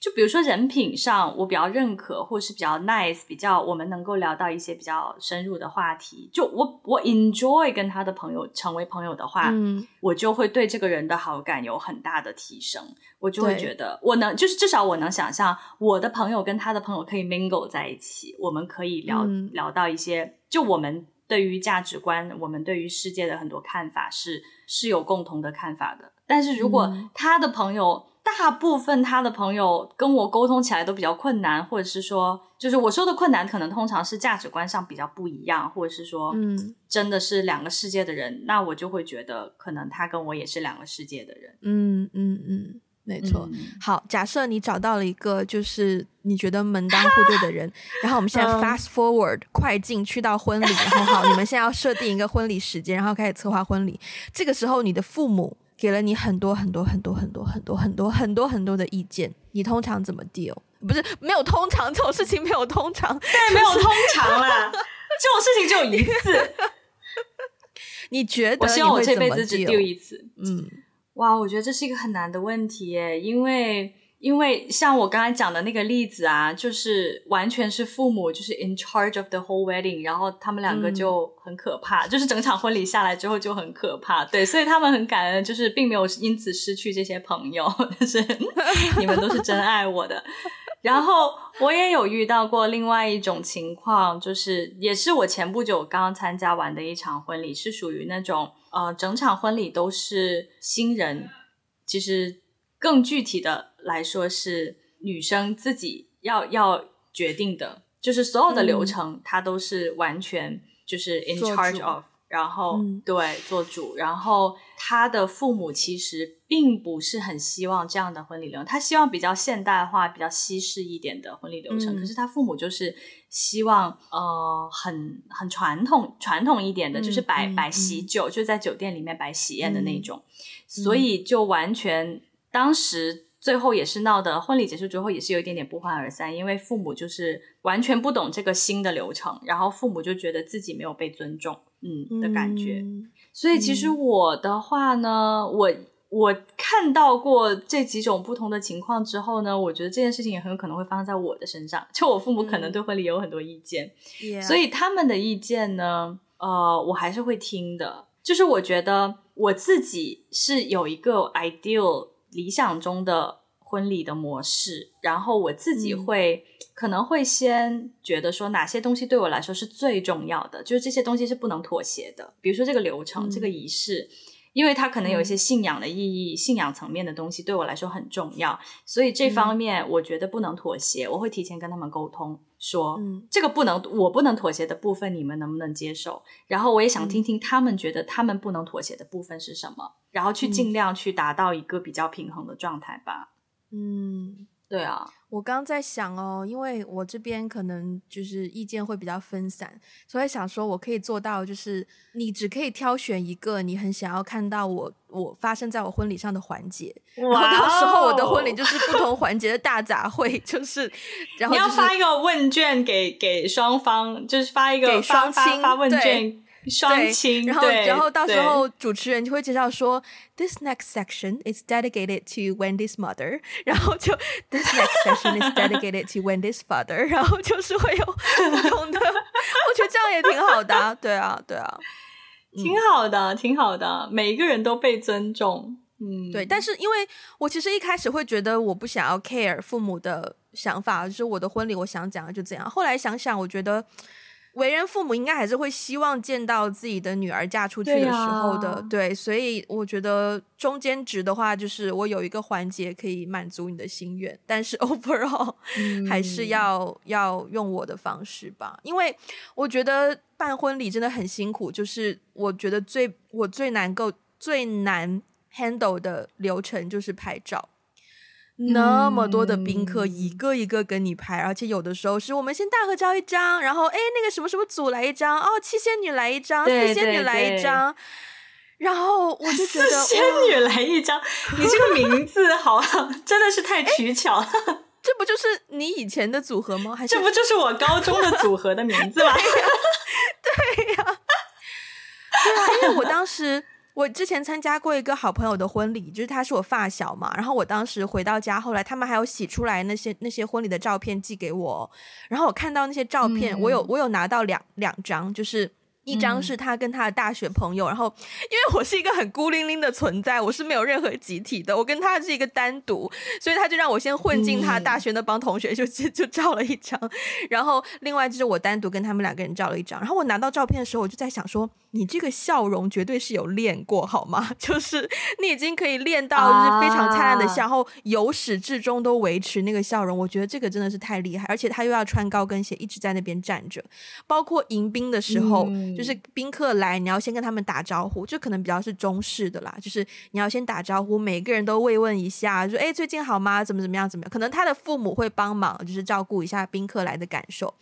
就比如说人品上我比较认可，或是比较 nice，比较我们能够聊到一些比较深入的话题，就我我 enjoy 跟他的朋友成为朋友的话，嗯、我就会对这个人的好感有很大的提升。我就会觉得我能，就是至少我能想象我的朋友跟他的朋友可以 mingle 在一起，我们可以聊、嗯、聊到一些，就我们。对于价值观，我们对于世界的很多看法是是有共同的看法的。但是如果他的朋友，嗯、大部分他的朋友跟我沟通起来都比较困难，或者是说，就是我说的困难，可能通常是价值观上比较不一样，或者是说，嗯，真的是两个世界的人，那我就会觉得，可能他跟我也是两个世界的人。嗯嗯嗯。嗯没错，嗯、好，假设你找到了一个就是你觉得门当户对的人，然后我们现在 fast forward、嗯、快进去到婚礼，然后好，你们现在要设定一个婚礼时间，然后开始策划婚礼。这个时候，你的父母给了你很多很多很多很多很多很多很多很多的意见，你通常怎么 deal？不是没有通常这种事情，没有通常，对，没有通常啦，(laughs) 这种事情只有一次。你觉得？我希望我这辈子只丢一次。嗯。哇，我觉得这是一个很难的问题耶，因为因为像我刚才讲的那个例子啊，就是完全是父母就是 in charge of the whole wedding，然后他们两个就很可怕，嗯、就是整场婚礼下来之后就很可怕，对，所以他们很感恩，就是并没有因此失去这些朋友，(laughs) 但是你们都是真爱我的。然后我也有遇到过另外一种情况，就是也是我前不久刚参加完的一场婚礼，是属于那种。呃，整场婚礼都是新人。其实更具体的来说，是女生自己要要决定的，就是所有的流程，她都是完全就是 in charge of。然后，嗯、对，做主。然后他的父母其实并不是很希望这样的婚礼流程，他希望比较现代化、比较西式一点的婚礼流程。嗯、可是他父母就是希望，呃，很很传统、传统一点的，嗯、就是摆摆喜酒，嗯、就在酒店里面摆喜宴的那种。嗯、所以就完全当时最后也是闹的，婚礼结束之后也是有一点点不欢而散，因为父母就是完全不懂这个新的流程，然后父母就觉得自己没有被尊重。嗯的感觉，嗯、所以其实我的话呢，嗯、我我看到过这几种不同的情况之后呢，我觉得这件事情也很有可能会发生在我的身上。就我父母可能对婚礼有很多意见，嗯、所以他们的意见呢，呃，我还是会听的。就是我觉得我自己是有一个 ideal 理想中的婚礼的模式，然后我自己会。嗯可能会先觉得说哪些东西对我来说是最重要的，就是这些东西是不能妥协的。比如说这个流程，嗯、这个仪式，因为它可能有一些信仰的意义、嗯、信仰层面的东西对我来说很重要，所以这方面我觉得不能妥协。嗯、我会提前跟他们沟通说，嗯、这个不能，我不能妥协的部分，你们能不能接受？然后我也想听听他们觉得他们不能妥协的部分是什么，然后去尽量去达到一个比较平衡的状态吧。嗯。对啊。我刚刚在想哦，因为我这边可能就是意见会比较分散，所以想说我可以做到，就是你只可以挑选一个你很想要看到我我发生在我婚礼上的环节，然后到时候我的婚礼就是不同环节的大杂烩，就是 (laughs) 然后、就是、你要发一个问卷给给双方，就是发一个给双亲发问卷。双亲，然后然后到时候主持人就会介绍说，This next section is dedicated to Wendy's mother，(laughs) 然后就 This next section is dedicated to Wendy's father，(laughs) 然后就是会有不同的，我觉得这样也挺好的啊，对啊，对啊，挺好的，挺好的，每一个人都被尊重，嗯，对，但是因为我其实一开始会觉得我不想要 care 父母的想法，就是我的婚礼我想讲的就怎样，后来想想，我觉得。为人父母应该还是会希望见到自己的女儿嫁出去的时候的，对，啊、对，所以我觉得中间值的话，就是我有一个环节可以满足你的心愿，但是 (laughs) overall、嗯、还是要要用我的方式吧，因为我觉得办婚礼真的很辛苦，就是我觉得最我最难够最难 handle 的流程就是拍照。那么多的宾客，一个一个跟你拍，而且有的时候是我们先大合照一张，然后哎，那个什么什么组来一张，哦，七仙女来一张，四仙女来一张，然后我就觉得四仙女来一张，你这个名字好，真的是太 (laughs) 取巧了，(laughs) 这不就是你以前的组合吗？还是这不就是我高中的组合的名字吗？(laughs) 对呀，对呀，对啊，因为我当时。我之前参加过一个好朋友的婚礼，就是他是我发小嘛，然后我当时回到家，后来他们还有洗出来那些那些婚礼的照片寄给我，然后我看到那些照片，嗯、我有我有拿到两两张，就是。一张是他跟他的大学朋友，嗯、然后因为我是一个很孤零零的存在，我是没有任何集体的，我跟他是一个单独，所以他就让我先混进他大学那帮同学，就就就照了一张，然后另外就是我单独跟他们两个人照了一张，然后我拿到照片的时候，我就在想说，你这个笑容绝对是有练过好吗？(laughs) 就是你已经可以练到就是非常灿烂的笑，然后由始至终都维持那个笑容，我觉得这个真的是太厉害，而且他又要穿高跟鞋一直在那边站着，包括迎宾的时候。嗯就是宾客来，你要先跟他们打招呼，就可能比较是中式的啦。就是你要先打招呼，每个人都慰问一下，说：“哎，最近好吗？怎么怎么样？怎么样？”可能他的父母会帮忙，就是照顾一下宾客来的感受。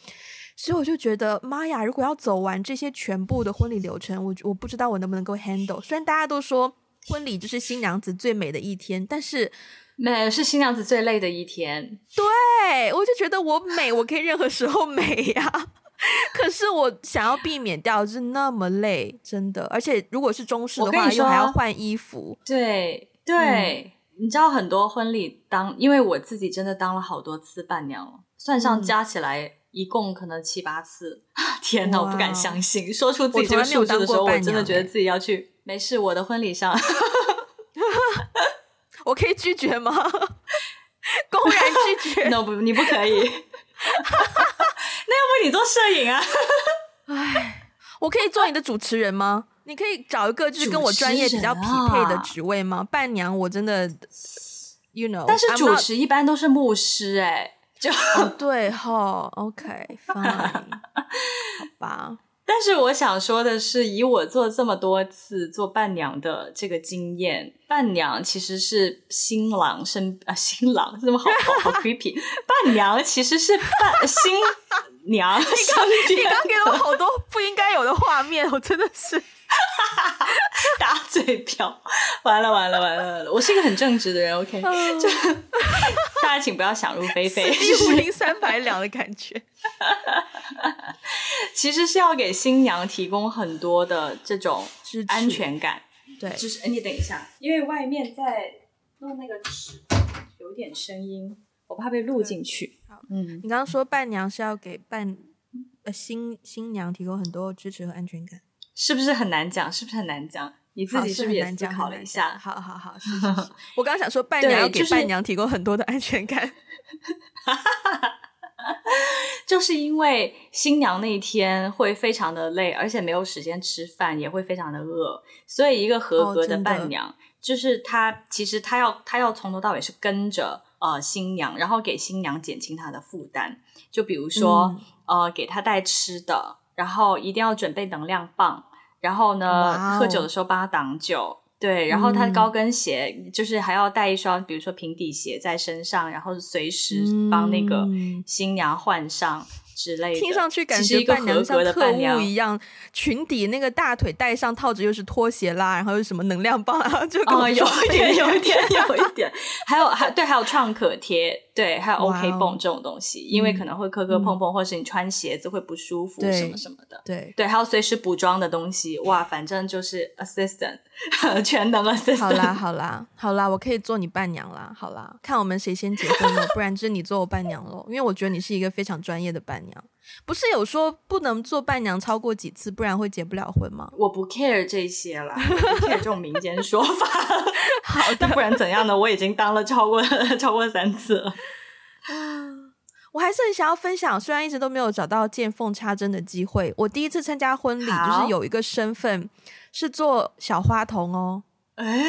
所以我就觉得，妈呀！如果要走完这些全部的婚礼流程，我我不知道我能不能够 handle。虽然大家都说婚礼就是新娘子最美的一天，但是美是新娘子最累的一天。对，我就觉得我美，我可以任何时候美呀。(laughs) 可是我想要避免掉，就是那么累，真的。而且如果是中式的话，又还要换衣服。对对，嗯、你知道很多婚礼当，因为我自己真的当了好多次伴娘了，算上加起来一共可能七八次。嗯、(laughs) 天哪，我不敢相信，说出自己这个数字的时候，我真的觉得自己要去。没事，我的婚礼上，(laughs) 我可以拒绝吗？(laughs) 公然拒绝？No，不，你不可以。那要不你做摄影啊？哎，我可以做你的主持人吗？你可以找一个就是跟我专业比较匹配的职位吗？啊、伴娘我真的，you know，但是主持一般都是牧师哎、欸，就、哦、对哈，OK，fine，(laughs) 好吧。但是我想说的是，以我做这么多次做伴娘的这个经验，伴娘其实是新郎身啊，新郎这么好好好 creepy，(laughs) 伴娘其实是伴新娘。你刚你刚给了我好多不应该有的画面，我真的是。(laughs) 打嘴瓢，完了完了完了完了！我是一个很正直的人，OK，就大家请不要想入非非，一五零三百两的感觉。(laughs) 其实是要给新娘提供很多的这种安全感。对，就是哎，你等一下，因为外面在弄那个纸，有点声音，我怕被录进去。好，嗯，你刚刚说伴娘是要给伴呃新新娘提供很多支持和安全感。是不是很难讲？是不是很难讲？你自己是不是也思考了一下？好好好，是是是 (laughs) 我刚刚想说，伴娘要给伴娘提供很多的安全感，(laughs) 就是因为新娘那一天会非常的累，而且没有时间吃饭，也会非常的饿，所以一个合格的伴娘，哦、就是她其实她要她要从头到尾是跟着呃新娘，然后给新娘减轻她的负担，就比如说、嗯、呃给她带吃的。然后一定要准备能量棒，然后呢.喝酒的时候帮她挡酒，对，然后她的高跟鞋就是还要带一双，比如说平底鞋在身上，然后随时帮那个新娘换上。之类的，听上去感觉伴娘像特务一样，裙底那个大腿带上套子又是拖鞋啦，然后又什么能量棒啊，就哦，有一点，有一点，有一点，还有还对，还有创可贴，对，还有 OK 泵这种东西，因为可能会磕磕碰碰，或是你穿鞋子会不舒服什么什么的，对对，还有随时补妆的东西，哇，反正就是 assistant，(laughs) 全能 assistant。好啦好啦好啦，我可以做你伴娘啦，好啦，看我们谁先结婚了，不然就是你做我伴娘喽，因为我觉得你是一个非常专业的伴娘。不是有说不能做伴娘超过几次，不然会结不了婚吗？我不 care 这些啦，我不 care 这种民间说法。(laughs) 好，但不然怎样呢？我已经当了超过超过三次了。(sighs) 我还是很想要分享，虽然一直都没有找到见缝插针的机会。我第一次参加婚礼，就是有一个身份是做小花童哦。哎，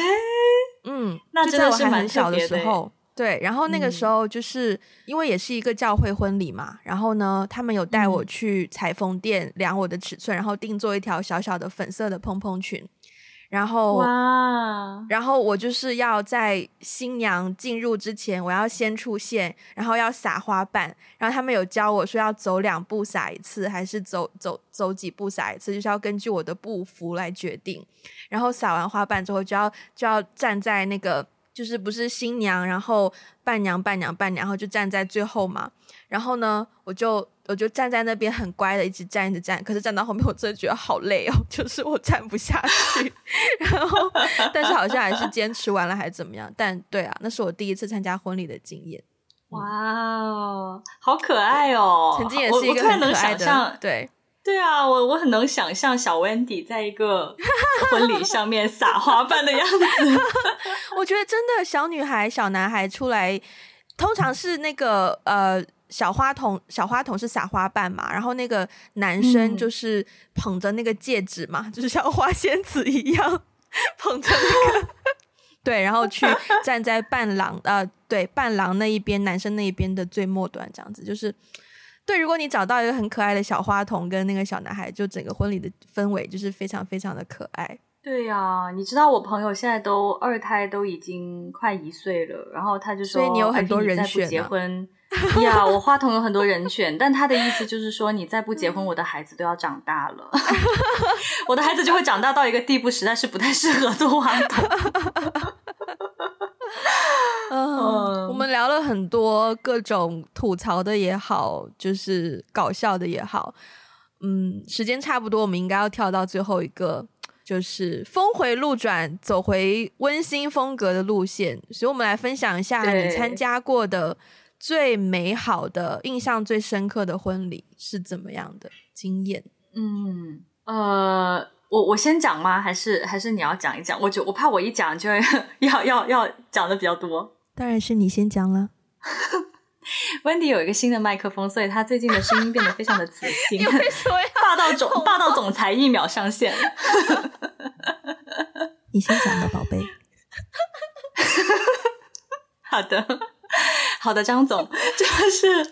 嗯，那真的是蛮很小的时候。对，然后那个时候就是、嗯、因为也是一个教会婚礼嘛，然后呢，他们有带我去裁缝店量我的尺寸，然后定做一条小小的粉色的蓬蓬裙，然后哇，然后我就是要在新娘进入之前，我要先出现，然后要撒花瓣，然后他们有教我说要走两步撒一次，还是走走走几步撒一次，就是要根据我的步幅来决定，然后撒完花瓣之后就要就要站在那个。就是不是新娘，然后伴娘、伴娘、伴娘，然后就站在最后嘛。然后呢，我就我就站在那边很乖的，一直站一直站。可是站到后面，我真的觉得好累哦，(laughs) 就是我站不下去。然后，但是好像还是坚持完了，还是怎么样？但对啊，那是我第一次参加婚礼的经验。哇哦，好可爱哦！曾经也是一个很可爱的，对。对啊，我我很能想象小 Wendy 在一个婚礼上面撒花瓣的样子。(laughs) 我觉得真的小女孩、小男孩出来，通常是那个呃小花童，小花童是撒花瓣嘛，然后那个男生就是捧着那个戒指嘛，嗯、就是像花仙子一样捧着那个，(laughs) 对，然后去站在伴郎呃对伴郎那一边，男生那一边的最末端，这样子就是。对，如果你找到一个很可爱的小花童跟那个小男孩，就整个婚礼的氛围就是非常非常的可爱。对呀、啊，你知道我朋友现在都二胎都已经快一岁了，然后他就说：“所以你有很多人选、啊。”结婚呀我花童有很多人选，但他的意思就是说，你再不结婚，我的孩子都要长大了，(laughs) 我的孩子就会长大到一个地步，实在是不太适合做花童。(laughs) (laughs) 嗯，我们聊了很多各种吐槽的也好，就是搞笑的也好。嗯，时间差不多，我们应该要跳到最后一个，就是峰回路转，走回温馨风格的路线。所以，我们来分享一下你参加过的最美好的、印象最深刻的婚礼是怎么样的经验？嗯，呃。我我先讲吗？还是还是你要讲一讲？我就我怕我一讲就会 (laughs) 要要要讲的比较多。当然是你先讲了。Wendy 有一个新的麦克风，所以他最近的声音变得非常的磁性。(laughs) 你为什么要霸道总霸道总裁一秒上线？(laughs) 你先讲吧，宝贝。好的，好的，张总，就是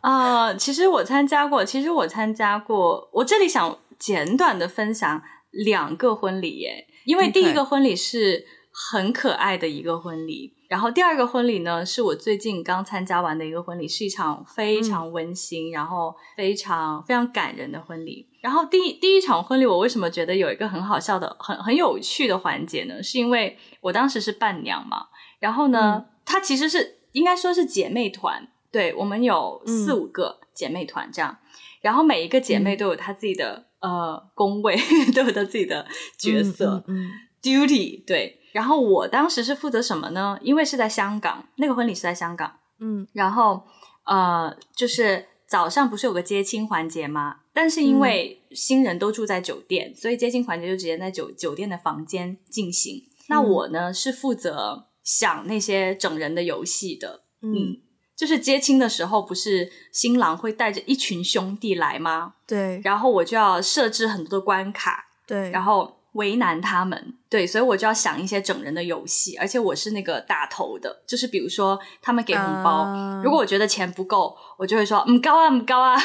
啊、呃，其实我参加过，其实我参加过，我这里想。简短的分享两个婚礼耶，因为第一个婚礼是很可爱的一个婚礼.然后第二个婚礼呢是我最近刚参加完的一个婚礼，是一场非常温馨，嗯、然后非常非常感人的婚礼。然后第第一场婚礼，我为什么觉得有一个很好笑的、很很有趣的环节呢？是因为我当时是伴娘嘛，然后呢，她、嗯、其实是应该说是姐妹团，对，我们有四五个姐妹团这样，嗯、然后每一个姐妹都有她自己的。呃，工位 (laughs) 都有他自己的角色，嗯嗯嗯，duty 对。然后我当时是负责什么呢？因为是在香港，那个婚礼是在香港，嗯。然后呃，就是早上不是有个接亲环节吗？但是因为新人都住在酒店，嗯、所以接亲环节就直接在酒酒店的房间进行。嗯、那我呢是负责想那些整人的游戏的，嗯。嗯就是接亲的时候，不是新郎会带着一群兄弟来吗？对，然后我就要设置很多的关卡，对，然后为难他们，对，所以我就要想一些整人的游戏，而且我是那个打头的，就是比如说他们给红包，uh、如果我觉得钱不够，我就会说嗯高啊，嗯高啊，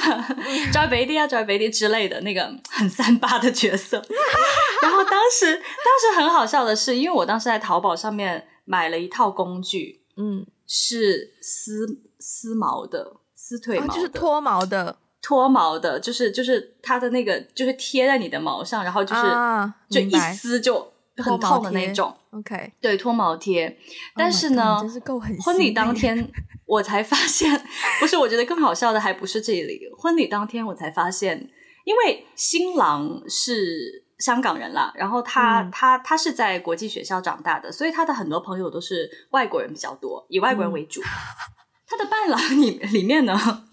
再俾啲啊，再俾啲之类的那个很三八的角色。(laughs) 然后当时当时很好笑的是，因为我当时在淘宝上面买了一套工具，嗯，是丝丝毛的丝腿毛就是脱毛的。脱毛的，就是就是它的那个，就是贴在你的毛上，然后就是、啊、就一撕就很痛的那种。OK，对，脱毛贴。但是呢，oh、是婚礼当天我才发现，不是，我觉得更好笑的还不是这里。婚礼当天我才发现，因为新郎是香港人啦，然后他、嗯、他他是在国际学校长大的，所以他的很多朋友都是外国人比较多，以外国人为主。嗯、他的伴郎里 (laughs) 里面呢。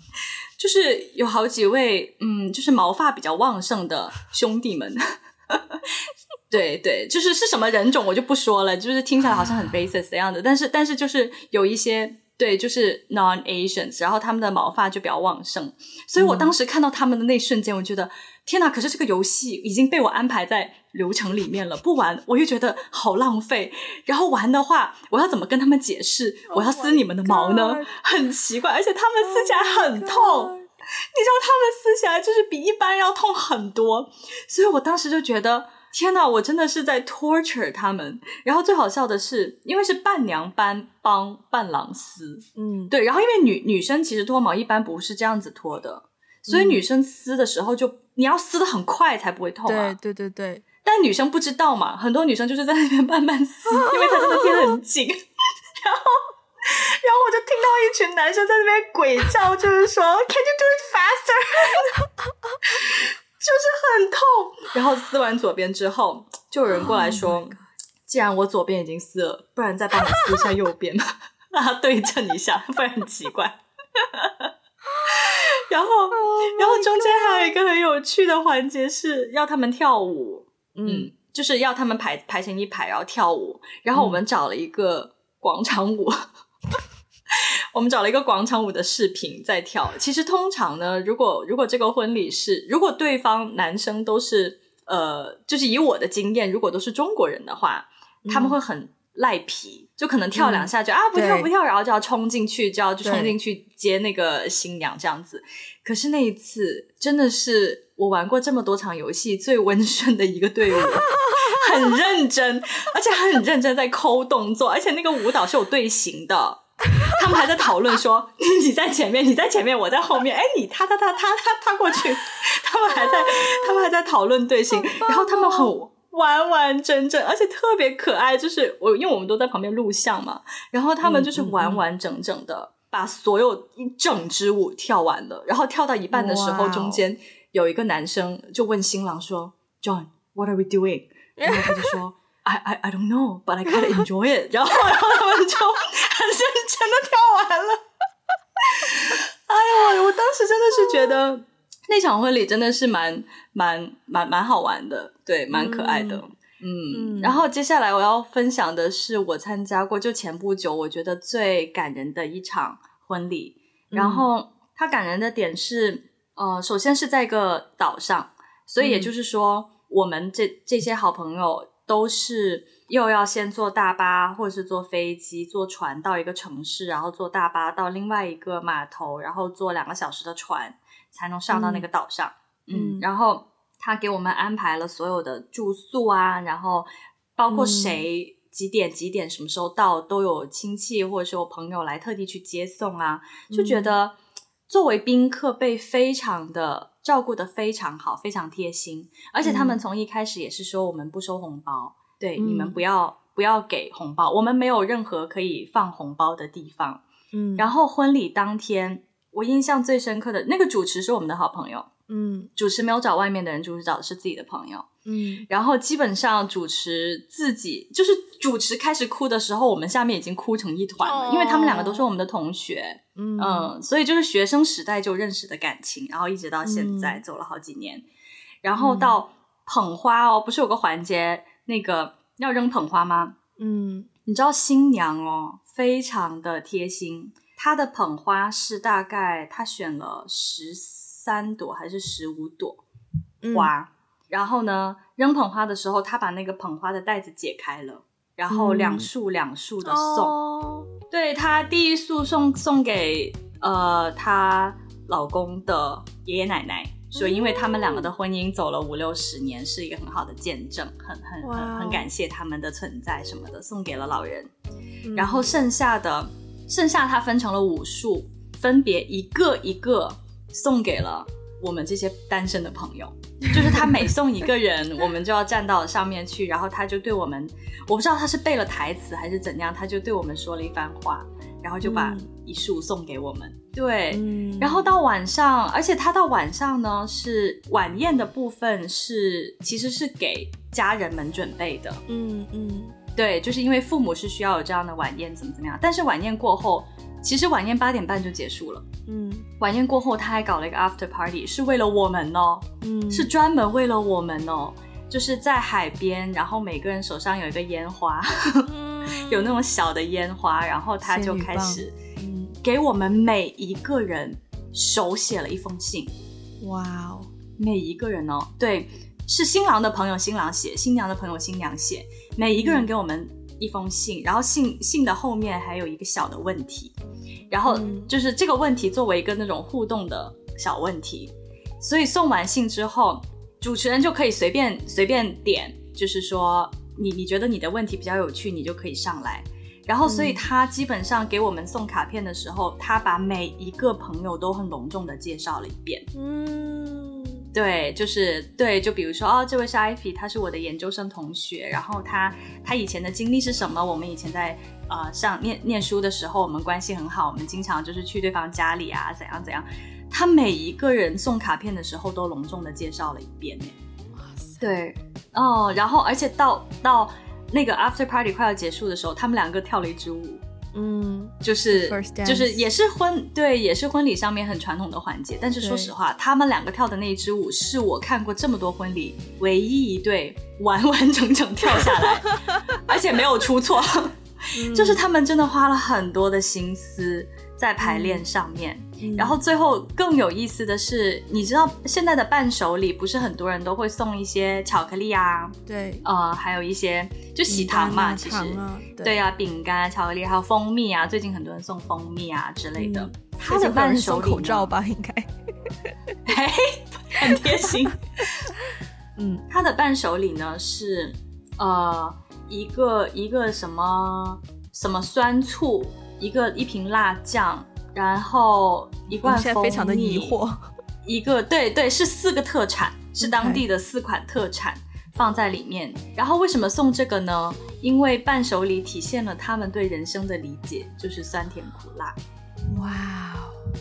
就是有好几位，嗯，就是毛发比较旺盛的兄弟们，(laughs) 对对，就是是什么人种我就不说了，就是听起来好像很 racist 的样子，但是但是就是有一些对，就是 non Asians，然后他们的毛发就比较旺盛，所以我当时看到他们的那一瞬间，我觉得、嗯、天哪！可是这个游戏已经被我安排在流程里面了，不玩我又觉得好浪费，然后玩的话，我要怎么跟他们解释我要撕你们的毛呢？Oh、(laughs) 很奇怪，而且他们撕起来很痛，oh、你知道他们撕起来就是比一般要痛很多，所以我当时就觉得天哪，我真的是在 torture 他们。然后最好笑的是，因为是伴娘班帮伴郎撕，嗯，对，然后因为女女生其实脱毛一般不是这样子脱的，所以女生撕的时候就你要撕的很快才不会痛啊，对对对对。但女生不知道嘛，很多女生就是在那边慢慢撕，(laughs) 因为她真的贴很紧。然后，然后我就听到一群男生在那边鬼叫，就是说 (laughs) “Can you do it faster？” (laughs) 就是很痛。然后撕完左边之后，就有人过来说：“ oh、既然我左边已经撕了，不然再帮我撕一下右边吧，让它对称一下，不然很奇怪。” (laughs) 然后，oh、然后中间还有一个很有趣的环节是要他们跳舞。嗯，就是要他们排排成一排，然后跳舞。然后我们找了一个广场舞，嗯、(laughs) 我们找了一个广场舞的视频在跳。其实通常呢，如果如果这个婚礼是，如果对方男生都是呃，就是以我的经验，如果都是中国人的话，嗯、他们会很赖皮，就可能跳两下就、嗯、啊不跳不跳，然后就要冲进去，就要就冲进去接那个新娘这样子。可是那一次真的是。我玩过这么多场游戏最温顺的一个队伍，(laughs) 很认真，而且还很认真在抠动作，而且那个舞蹈是有队形的。他们还在讨论说：“ (laughs) 你在前面，你在前面，我在后面。”哎，你他他他他他他过去，(laughs) 他们还在他们还在讨论队形，然后他们很完完整整，而且特别可爱。就是我因为我们都在旁边录像嘛，然后他们就是完完整整的把所有一整支舞跳完了，然后跳到一半的时候，中间。有一个男生就问新郎说：“John，what are we doing？” 然后他就说：(laughs) “I I I don't know，but I kind of enjoy it。(laughs) ”然后然后他们就很认真的跳完了。(laughs) 哎呀，我当时真的是觉得那场婚礼真的是蛮蛮蛮蛮好玩的，对，蛮可爱的。嗯，嗯，然后接下来我要分享的是我参加过就前不久我觉得最感人的一场婚礼。然后它感人的点是。呃，首先是在一个岛上，所以也就是说，嗯、我们这这些好朋友都是又要先坐大巴，或者是坐飞机、坐船到一个城市，然后坐大巴到另外一个码头，然后坐两个小时的船才能上到那个岛上。嗯，嗯，然后他给我们安排了所有的住宿啊，然后包括谁几点几点什么时候到，都有亲戚或者是有朋友来特地去接送啊，就觉得。作为宾客被非常的照顾的非常好，非常贴心，而且他们从一开始也是说我们不收红包，嗯、对，你们不要不要给红包，我们没有任何可以放红包的地方。嗯，然后婚礼当天，我印象最深刻的那个主持是我们的好朋友。嗯，主持没有找外面的人，主持找的是自己的朋友。嗯，然后基本上主持自己就是主持开始哭的时候，我们下面已经哭成一团了，哦、因为他们两个都是我们的同学。嗯，嗯，所以就是学生时代就认识的感情，然后一直到现在、嗯、走了好几年，然后到捧花哦，不是有个环节那个要扔捧花吗？嗯，你知道新娘哦，非常的贴心，她的捧花是大概她选了十三朵还是十五朵花，嗯、然后呢，扔捧花的时候，她把那个捧花的袋子解开了，然后两束两束的送。对，她第一束送送给呃她老公的爷爷奶奶，所以因为他们两个的婚姻走了五六十年，是一个很好的见证，很很很很感谢他们的存在什么的，送给了老人。嗯、然后剩下的剩下他分成了五束，分别一个一个送给了我们这些单身的朋友。就是他每送一个人，我们就要站到上面去，然后他就对我们，我不知道他是背了台词还是怎样，他就对我们说了一番话，然后就把一束送给我们。嗯、对，嗯、然后到晚上，而且他到晚上呢是晚宴的部分是其实是给家人们准备的。嗯嗯，对，就是因为父母是需要有这样的晚宴，怎么怎么样，但是晚宴过后。其实晚宴八点半就结束了，嗯，晚宴过后他还搞了一个 after party，是为了我们哦，嗯，是专门为了我们哦，就是在海边，然后每个人手上有一个烟花，嗯、(laughs) 有那种小的烟花，然后他就开始，给我们每一个人手写了一封信，哇哦，每一个人哦，对，是新郎的朋友新郎写，新娘的朋友新娘写，每一个人给我们一封信，然后信信的后面还有一个小的问题。然后就是这个问题作为一个那种互动的小问题，所以送完信之后，主持人就可以随便随便点，就是说你你觉得你的问题比较有趣，你就可以上来。然后所以他基本上给我们送卡片的时候，他把每一个朋友都很隆重的介绍了一遍。嗯。对，就是对，就比如说哦，这位是艾菲，他是我的研究生同学，然后他他以前的经历是什么？我们以前在呃上念念书的时候，我们关系很好，我们经常就是去对方家里啊，怎样怎样。他每一个人送卡片的时候都隆重的介绍了一遍呢。哇塞！对，哦，然后而且到到那个 after party 快要结束的时候，他们两个跳了一支舞。嗯，就是就是也是婚对，也是婚礼上面很传统的环节。但是说实话，他们两个跳的那一支舞是我看过这么多婚礼唯一一对完完整整跳下来，(laughs) 而且没有出错。嗯、(laughs) 就是他们真的花了很多的心思在排练上面。嗯。然后最后更有意思的是，你知道现在的伴手礼不是很多人都会送一些巧克力啊，对，呃，还有一些就喜糖嘛，啊、其实，啊对，对啊，饼干、巧克力，还有蜂蜜啊，最近很多人送蜂蜜啊之类的。他的伴手礼口罩吧，应该，嘿，很贴心。(laughs) 嗯，他的伴手礼呢是呃一个一个什么什么酸醋，一个一瓶辣酱。然后一罐蜂蜜，非常的疑惑，(laughs) 一个对对是四个特产，是当地的四款特产.放在里面。然后为什么送这个呢？因为伴手礼体现了他们对人生的理解，就是酸甜苦辣。哇.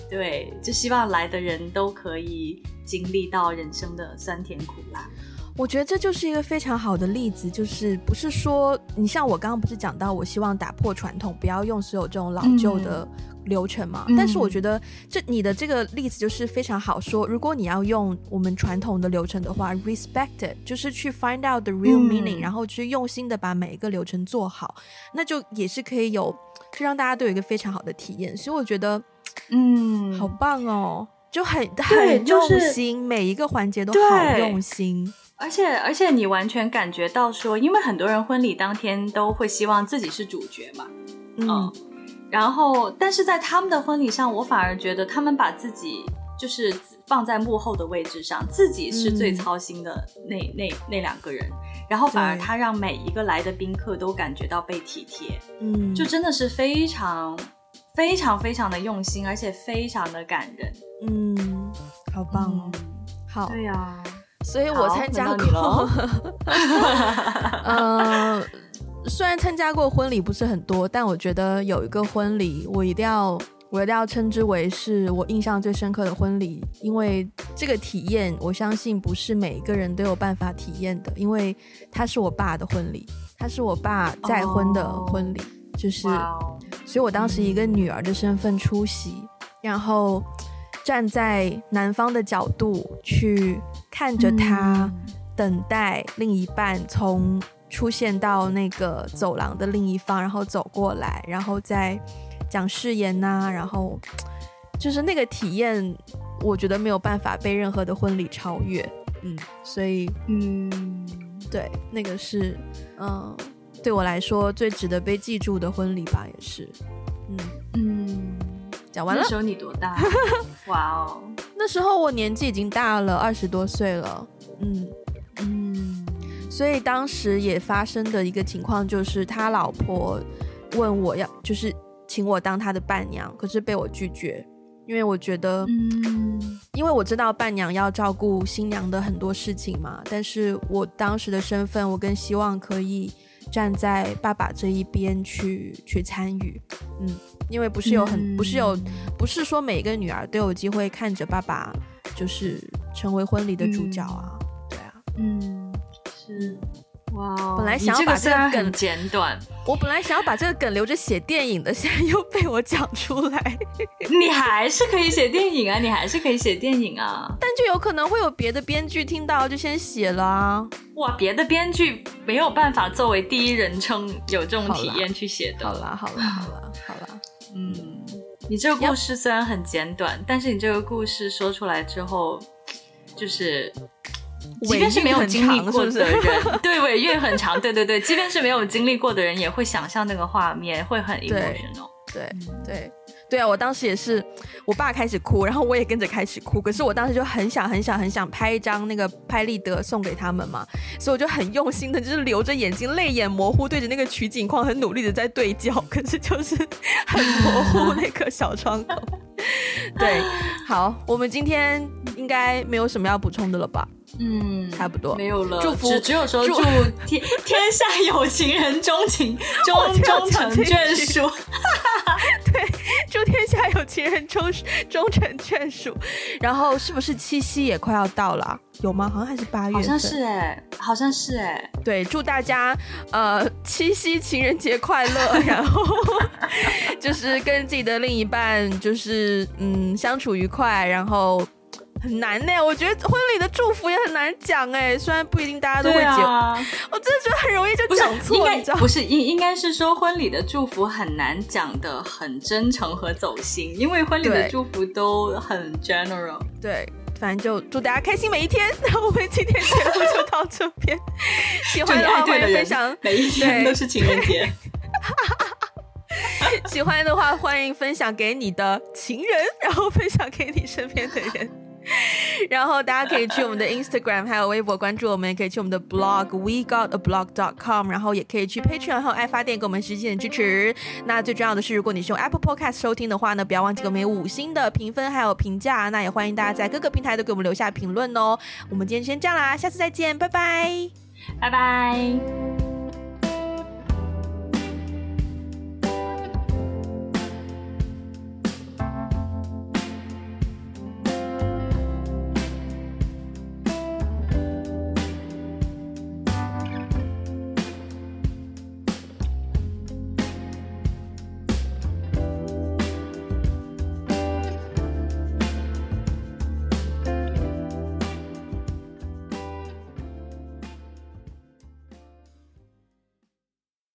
对，就希望来的人都可以经历到人生的酸甜苦辣。我觉得这就是一个非常好的例子，就是不是说你像我刚刚不是讲到，我希望打破传统，不要用所有这种老旧的。嗯流程嘛，但是我觉得这你的这个例子就是非常好说。如果你要用我们传统的流程的话，respect it，就是去 find out the real meaning，、嗯、然后去用心的把每一个流程做好，那就也是可以有，就让大家都有一个非常好的体验。所以我觉得，嗯，好棒哦，就很很用心，就是、每一个环节都好用心。而且而且你完全感觉到说，因为很多人婚礼当天都会希望自己是主角嘛，嗯。嗯。然后，但是在他们的婚礼上，我反而觉得他们把自己就是放在幕后的位置上，自己是最操心的那、嗯、那那，那两个人。然后反而他让每一个来的宾客都感觉到被体贴，嗯，就真的是非常非常非常的用心，而且非常的感人，嗯，好棒哦，嗯、好，对呀、啊，所以我参加过，嗯。(laughs) 虽然参加过婚礼不是很多，但我觉得有一个婚礼，我一定要，我一定要称之为是我印象最深刻的婚礼，因为这个体验，我相信不是每一个人都有办法体验的，因为他是我爸的婚礼，他是我爸再婚的婚礼，oh, 就是.所以我当时一个女儿的身份出席，然后站在男方的角度去看着他等待另一半从。出现到那个走廊的另一方，然后走过来，然后再讲誓言呐、啊，然后就是那个体验，我觉得没有办法被任何的婚礼超越，嗯，所以嗯，对，那个是嗯，对我来说最值得被记住的婚礼吧，也是，嗯。嗯，讲完了。那时候你多大？(laughs) 哇哦，那时候我年纪已经大了，二十多岁了。嗯嗯，所以当时也发生的一个情况就是，他老婆问我要，就是请我当他的伴娘，可是被我拒绝。因为我觉得，嗯，因为我知道伴娘要照顾新娘的很多事情嘛，但是我当时的身份，我更希望可以站在爸爸这一边去去参与，嗯，因为不是有很不是有不是说每个女儿都有机会看着爸爸就是成为婚礼的主角啊，嗯、对啊，嗯，是。哇，wow, 本来想要把这个梗简短，我本来想要把这个梗留着写电影的，现在又被我讲出来。(laughs) 你还是可以写电影啊，你还是可以写电影啊，但就有可能会有别的编剧听到就先写了啊。哇，别的编剧没有办法作为第一人称有这种体验去写的。好了好了好了 (laughs) 好了，嗯，你这个故事虽然很简短，但是你这个故事说出来之后，就是。即便是没有经历过的 (laughs) 人，是是对，尾韵很长，对对对，即便是没有经历过的人，也会想象那个画面，会很 emotional。对对对啊！我当时也是，我爸开始哭，然后我也跟着开始哭。可是我当时就很想很想很想拍一张那个拍立得送给他们嘛，所以我就很用心的，就是流着眼睛，泪眼模糊，对着那个取景框很努力的在对焦，可是就是很模糊 (laughs) 那个小窗口。(laughs) 对，好，我们今天应该没有什么要补充的了吧？嗯，差不多没有了。祝福只，只有说祝 (laughs) 天天下有情人终情 (laughs) 终终成眷属。(laughs) 对，祝天下有情人终终成眷属。然后是不是七夕也快要到了？有吗？好像还是八月。好像是哎、欸，好像是哎、欸。对，祝大家呃七夕情人节快乐。然后就是跟自己的另一半就是嗯相处愉快，然后。很难呢，我觉得婚礼的祝福也很难讲哎，虽然不一定大家都会讲，啊、我真的觉得很容易就讲错。应该不是应应该是说婚礼的祝福很难讲的很真诚和走心，因为婚礼的祝福都很 general。对，反正就祝大家开心每一天。那我们今天节目就到这边，(laughs) 喜欢的话欢迎分享，每一天都是情人节。(laughs) 喜欢的话欢迎分享给你的情人，然后分享给你身边的人。(laughs) 然后大家可以去我们的 Instagram 还有微博关注我们，也可以去我们的 blog we got a blog dot com，然后也可以去 Patreon 和爱发电给我们实际的支持。那最重要的是，如果你是用 Apple Podcast 收听的话呢，不要忘记给我们五星的评分还有评价。那也欢迎大家在各个平台都给我们留下评论哦。我们今天先这样啦，下次再见，拜拜，拜拜。